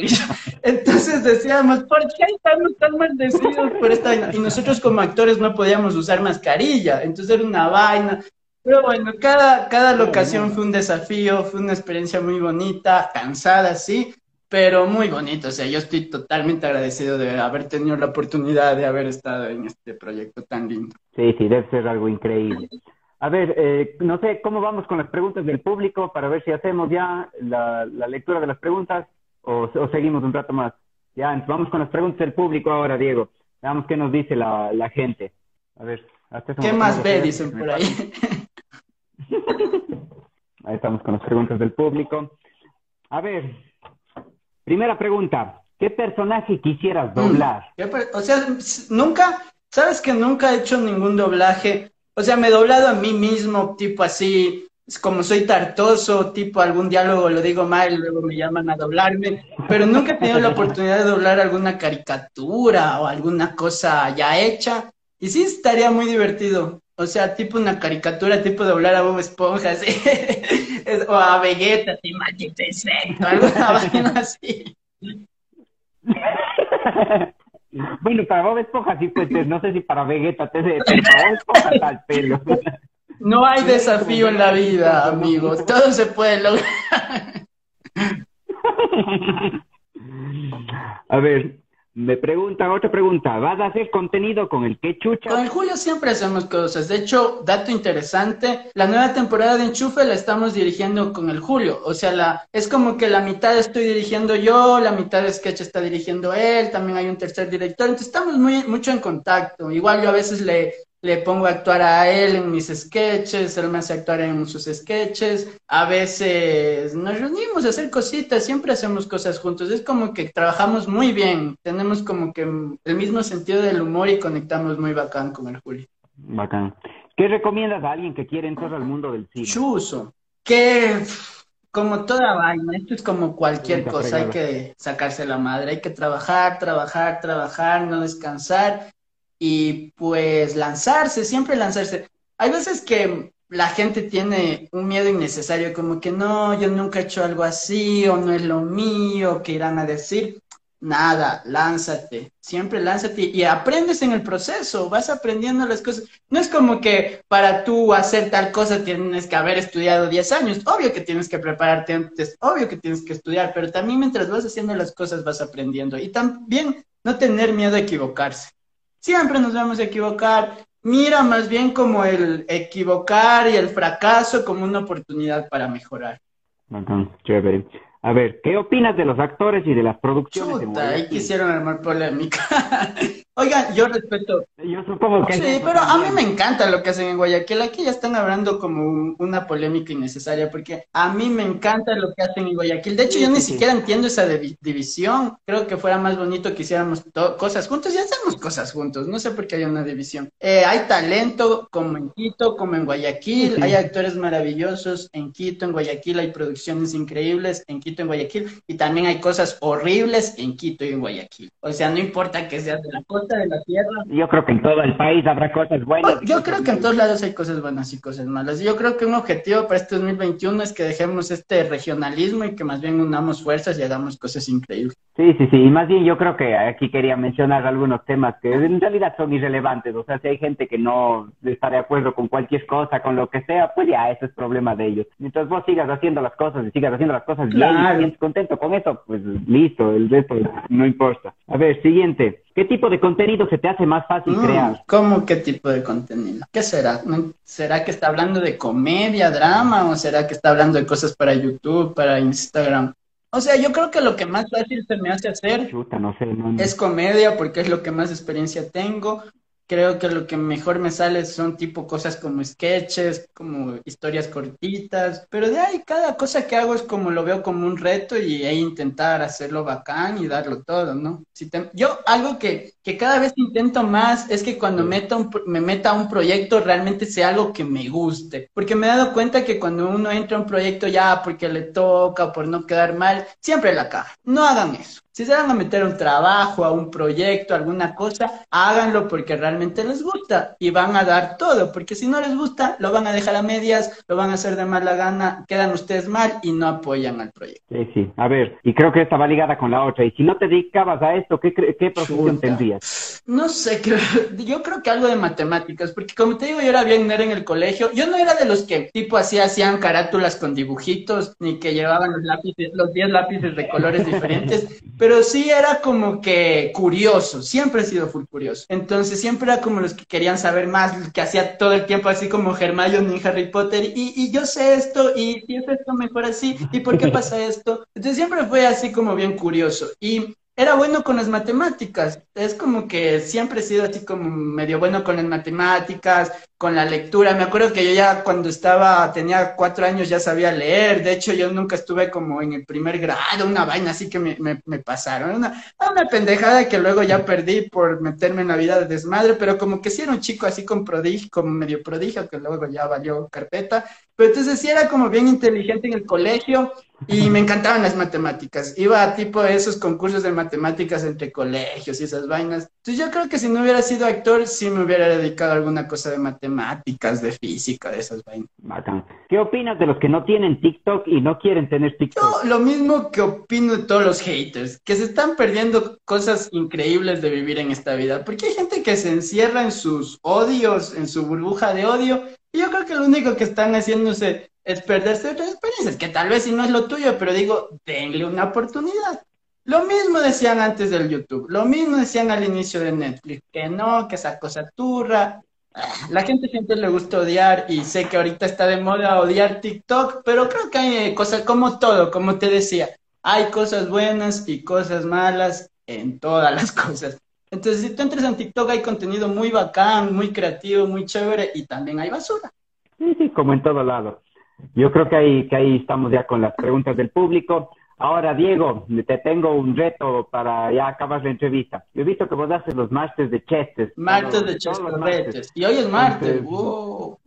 Entonces decíamos, ¿por qué estamos tan maldecidos por esta vaina? Y nosotros como actores no podíamos usar mascarilla, entonces era una vaina. Pero bueno, cada, cada locación fue un desafío, fue una experiencia muy bonita, cansada, sí, pero muy bonito. O sea, yo estoy totalmente agradecido de haber tenido la oportunidad de haber estado en este proyecto tan lindo. Sí, sí, debe ser algo increíble. A ver, eh, no sé cómo vamos con las preguntas del público para ver si hacemos ya la, lectura de las preguntas o, seguimos un rato más. Ya, vamos con las preguntas del público ahora, Diego. Veamos qué nos dice la, la gente. A ver. ¿Qué más ve? Dicen por ahí. Ahí estamos con las preguntas del público. A ver, primera pregunta. ¿Qué personaje quisieras mm, doblar? O sea, nunca, sabes que nunca he hecho ningún doblaje. O sea, me he doblado a mí mismo, tipo así, como soy tartoso, tipo algún diálogo lo digo mal, y luego me llaman a doblarme, pero nunca he tenido la oportunidad de doblar alguna caricatura o alguna cosa ya hecha. Y sí, estaría muy divertido. O sea, tipo una caricatura, tipo doblar a Bob Esponja, así. o a Vegeta, maldito insecto, alguna vaina así. bueno, para Bob Esponja sí, pues no sé si para Vegeta, te pero para Bob Esponja tal pelo. No hay desafío en la vida, amigos. Todo se puede lograr. A ver, me preguntan otra pregunta, ¿vas a hacer contenido con el que chucha? Con el Julio siempre hacemos cosas. De hecho, dato interesante, la nueva temporada de Enchufe la estamos dirigiendo con el Julio. O sea, la, es como que la mitad estoy dirigiendo yo, la mitad de sketch está dirigiendo él, también hay un tercer director. Entonces estamos muy, mucho en contacto. Igual yo a veces le, le pongo a actuar a él en mis sketches, él me hace actuar en sus sketches, a veces nos reunimos a hacer cositas, siempre hacemos cosas juntos, es como que trabajamos muy bien, tenemos como que el mismo sentido del humor y conectamos muy bacán con el Juli. Bacán. ¿Qué recomiendas a alguien que quiere entrar al mundo del cine? Chuso, que como toda vaina, esto es como cualquier cosa, hay que sacarse la madre, hay que trabajar, trabajar, trabajar, no descansar y pues lanzarse, siempre lanzarse. Hay veces que la gente tiene un miedo innecesario, como que no, yo nunca he hecho algo así, o no es lo mío, que irán a decir. Nada, lánzate, siempre lánzate y aprendes en el proceso, vas aprendiendo las cosas. No es como que para tú hacer tal cosa tienes que haber estudiado 10 años, obvio que tienes que prepararte antes, obvio que tienes que estudiar, pero también mientras vas haciendo las cosas vas aprendiendo y también no tener miedo a equivocarse. Siempre nos vamos a equivocar mira más bien como el equivocar y el fracaso como una oportunidad para mejorar. chévere. A ver, ¿qué opinas de los actores y de las producciones? Chuta, ahí quisieron armar polémica. Oigan, yo respeto. Yo supongo que. Sí, pero a mí me encanta lo que hacen en Guayaquil. Aquí ya están hablando como una polémica innecesaria, porque a mí me encanta lo que hacen en Guayaquil. De hecho, yo ni siquiera entiendo esa división. Creo que fuera más bonito que hiciéramos cosas juntos y hacemos cosas juntos. No sé por qué hay una división. Eh, hay talento como en Quito, como en Guayaquil. Hay actores maravillosos en Quito, en Guayaquil. Hay producciones increíbles en Quito, en Guayaquil. Y también hay cosas horribles en Quito y en Guayaquil. O sea, no importa que seas de la de la tierra. Yo creo que en todo el país habrá cosas buenas. Yo creo que en todos lados hay cosas buenas y cosas malas. Yo creo que un objetivo para este 2021 es que dejemos este regionalismo y que más bien unamos fuerzas y hagamos cosas increíbles. Sí, sí, sí. Y más bien yo creo que aquí quería mencionar algunos temas que en realidad son irrelevantes. O sea, si hay gente que no está de acuerdo con cualquier cosa, con lo que sea, pues ya, ese es problema de ellos. Mientras vos sigas haciendo las cosas y sigas haciendo las cosas bien y sientes contento con eso, pues listo, el resto no importa. A ver, siguiente. ¿Qué tipo de contenido se te hace más fácil mm, crear? ¿Cómo qué tipo de contenido? ¿Qué será? ¿Será que está hablando de comedia, drama o será que está hablando de cosas para YouTube, para Instagram? O sea, yo creo que lo que más fácil se me hace hacer es comedia porque es lo que más experiencia tengo. Creo que lo que mejor me sale son tipo cosas como sketches, como historias cortitas, pero de ahí cada cosa que hago es como lo veo como un reto y e intentar hacerlo bacán y darlo todo, ¿no? Si yo algo que, que, cada vez intento más es que cuando meta me meta a un proyecto realmente sea algo que me guste, porque me he dado cuenta que cuando uno entra a un proyecto ya porque le toca por no quedar mal, siempre la caja. No hagan eso. Si se van a meter a un trabajo, a un proyecto, alguna cosa, háganlo porque realmente les gusta y van a dar todo, porque si no les gusta, lo van a dejar a medias, lo van a hacer de mala gana, quedan ustedes mal y no apoyan al proyecto. Sí, sí. A ver, y creo que esta va ligada con la otra. Y si no te dedicabas a esto, ¿qué, qué profesión tendrías? No sé, yo creo que algo de matemáticas, porque como te digo, yo era bien nerd en el colegio. Yo no era de los que tipo así hacían carátulas con dibujitos, ni que llevaban los lápices, los 10 lápices de colores diferentes. pero sí era como que curioso, siempre he sido full curioso. Entonces siempre era como los que querían saber más, que hacía todo el tiempo así como Hermione en Harry Potter, y, y yo sé esto, y si es esto mejor así, y por qué pasa esto. Entonces siempre fue así como bien curioso. Y era bueno con las matemáticas. Es como que siempre he sido así como medio bueno con las matemáticas, con la lectura. Me acuerdo que yo ya cuando estaba, tenía cuatro años ya sabía leer. De hecho, yo nunca estuve como en el primer grado, una vaina así que me, me, pasaron. Una, una pendejada que luego ya perdí por meterme en la vida de desmadre, pero como que sí era un chico así con prodigio, como medio prodigio, que luego ya valió carpeta. Pero entonces sí era como bien inteligente en el colegio y me encantaban las matemáticas. Iba a tipo esos concursos de matemáticas entre colegios y esas vainas. Entonces yo creo que si no hubiera sido actor, sí me hubiera dedicado a alguna cosa de matemáticas, de física, de esas vainas. ¿Qué opinas de los que no tienen TikTok y no quieren tener TikTok? Yo lo mismo que opino de todos los haters, que se están perdiendo cosas increíbles de vivir en esta vida. Porque hay gente que se encierra en sus odios, en su burbuja de odio y yo creo que lo único que están haciéndose es perderse otras experiencias, que tal vez si no es lo tuyo, pero digo, denle una oportunidad. Lo mismo decían antes del YouTube, lo mismo decían al inicio de Netflix, que no, que esa cosa turra. La gente siempre le gusta odiar y sé que ahorita está de moda odiar TikTok, pero creo que hay cosas como todo, como te decía, hay cosas buenas y cosas malas en todas las cosas. Entonces, si tú entras en TikTok, hay contenido muy bacán, muy creativo, muy chévere y también hay basura. Sí, sí, como en todo lado. Yo creo que ahí, que ahí estamos ya con las preguntas del público. Ahora, Diego, te tengo un reto para ya acabar la entrevista. Yo he visto que vos haces los martes de chistes. Martes de chistes, Y hoy es martes.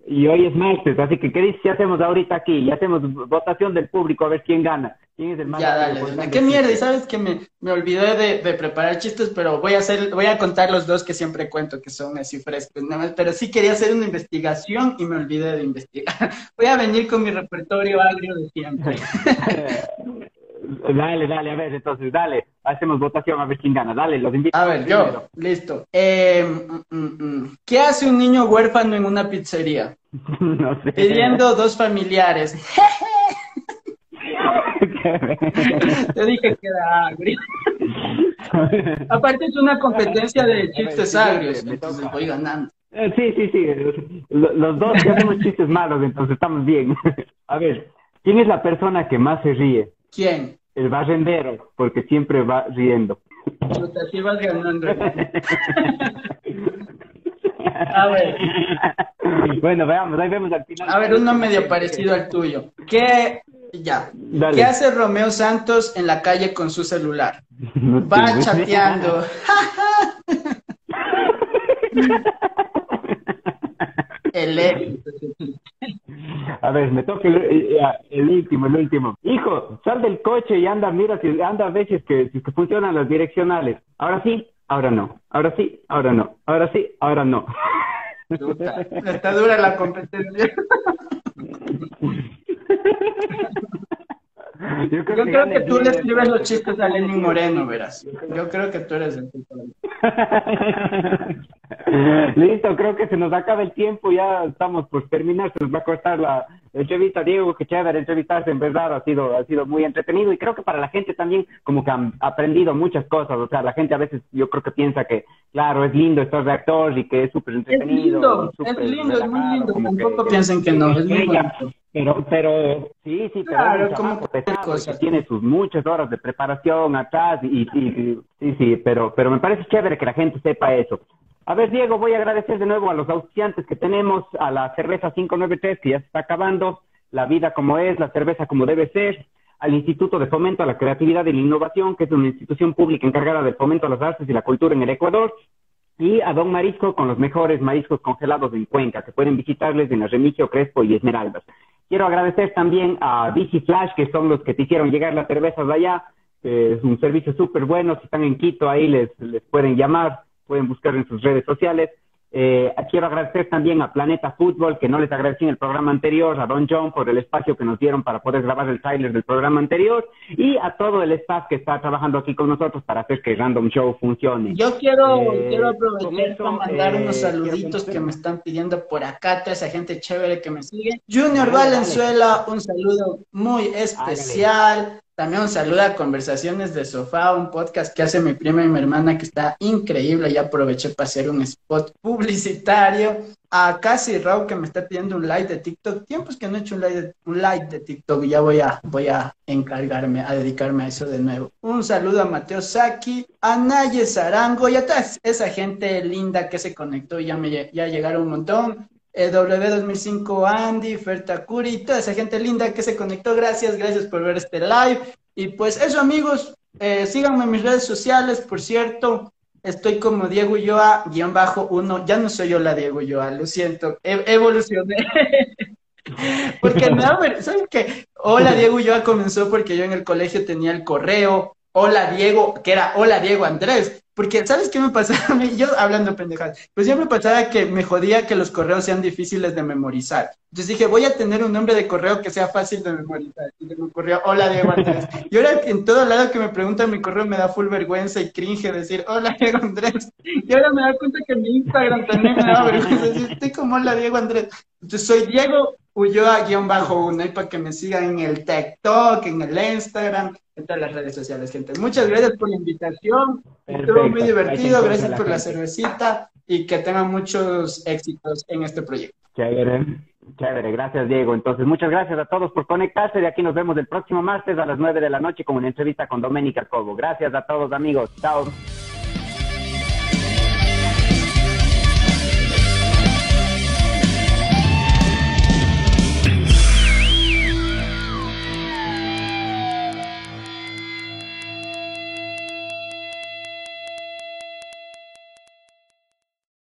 Y hoy es martes, así que ¿qué dices si hacemos ahorita aquí? Y hacemos votación del público a ver quién gana. ¿Quién es el más Ya, dale, ¿Qué mierda? Y sabes que me, me olvidé de, de, preparar chistes, pero voy a hacer, voy a contar los dos que siempre cuento, que son así frescos. Pero sí quería hacer una investigación y me olvidé de investigar. Voy a venir con mi repertorio agrio de siempre. Dale, dale, a ver, entonces, dale, hacemos votación a ver quién gana, dale, los invito. A ver, yo, listo. Eh, mm, mm, mm. ¿Qué hace un niño huérfano en una pizzería? no sé. Pidiendo dos familiares. Te dije que era agrio. Aparte es una competencia de chistes agrios, entonces voy ganando. Eh, sí, sí, sí. Los dos hacemos chistes malos, entonces estamos bien. A ver, ¿quién es la persona que más se ríe? ¿Quién? El barrendero, porque siempre va riendo. Puta, sí vas ganando. A ver. Bueno, veamos, ahí vemos al final. A ver, uno medio parecido al tuyo. ¿Qué, ya. ¿Qué hace Romeo Santos en la calle con su celular? Va chateando. el A ver, me toca el, el, último, el último. Hijo, sal del coche y anda, mira si anda a veces que, que funcionan las direccionales. Ahora sí, ahora no. Ahora sí, ahora no. Ahora sí, ahora no. Está dura la competencia. Yo creo, que, tú le escribes los chistes a Lenin Moreno, verás. Yo creo que tú eres el tipo. Listo, creo que se nos acaba el tiempo, ya estamos por terminar, se nos va a cortar la entrevista, Diego, que chévere entrevistarse, en verdad ha sido, ha sido muy entretenido y creo que para la gente también como que han aprendido muchas cosas, o sea, la gente a veces yo creo que piensa que, claro, es lindo estos reactores y que es súper entretenido. Es lindo, es lindo, es muy lindo, tampoco piensen que no, es muy. Pero, pero, sí, sí, pero como tiene sus muchas horas de preparación atrás y, y, sí, sí, pero, pero me parece chévere que la gente sepa eso. A ver, Diego, voy a agradecer de nuevo a los auspiciantes que tenemos, a la cerveza 593 que ya se está acabando, la vida como es, la cerveza como debe ser, al Instituto de Fomento a la Creatividad y la Innovación, que es una institución pública encargada del fomento a las artes y la cultura en el Ecuador, y a Don Marisco con los mejores mariscos congelados en Cuenca, que pueden visitarles en Remigio, Crespo y Esmeraldas. Quiero agradecer también a Bici Flash, que son los que te hicieron llegar las cervezas de allá. es un servicio súper bueno. Si están en Quito, ahí les, les pueden llamar pueden buscar en sus redes sociales. Eh, quiero agradecer también a Planeta Fútbol, que no les agradecí en el programa anterior, a Don John por el espacio que nos dieron para poder grabar el trailer del programa anterior, y a todo el staff que está trabajando aquí con nosotros para hacer que Random Show funcione. Yo quiero, eh, quiero aprovechar para mandar unos eh, saluditos que me están pidiendo por acá, toda esa gente chévere que me sigue. Junior Valenzuela, un saludo muy especial. También un saludo a Conversaciones de Sofá, un podcast que hace mi prima y mi hermana que está increíble. Ya aproveché para hacer un spot publicitario. A Casi Raúl que me está pidiendo un like de TikTok. Tiempos que no he hecho un like de, un like de TikTok y ya voy a, voy a encargarme, a dedicarme a eso de nuevo. Un saludo a Mateo Saki, a Naye Zarango y a toda esa gente linda que se conectó. Ya, me, ya llegaron un montón. W2005 Andy, Ferta Curi, toda esa gente linda que se conectó. Gracias, gracias por ver este live. Y pues eso, amigos, eh, síganme en mis redes sociales, por cierto. Estoy como Diego Ulloa, guion bajo uno. Ya no soy yo la Diego Ulloa, lo siento. E evolucioné. porque no, ¿saben qué? Hola Diego Ulloa comenzó porque yo en el colegio tenía el correo. Hola Diego, que era Hola Diego Andrés. Porque, ¿sabes qué me pasaba? Yo hablando pendejadas, pues siempre pasaba que me jodía que los correos sean difíciles de memorizar. Entonces dije, voy a tener un nombre de correo que sea fácil de memorizar. Y me ocurrió, hola Diego Andrés. Y ahora en todo lado que me preguntan mi correo me da full vergüenza y cringe decir, hola Diego Andrés. Y ahora me da cuenta que mi Instagram también me da vergüenza estoy como hola Diego Andrés. Entonces soy Diego Ulloa-1 y para que me sigan en el TikTok, en el Instagram, en todas las redes sociales, gente. Muchas gracias por la invitación. Estuvo muy divertido. Gracias por la cervecita y que tengan muchos éxitos en este proyecto. Chévere, chévere. Gracias, Diego. Entonces, muchas gracias a todos por conectarse. De aquí nos vemos el próximo martes a las 9 de la noche con una entrevista con Doménica Cobo. Gracias a todos, amigos. Chao.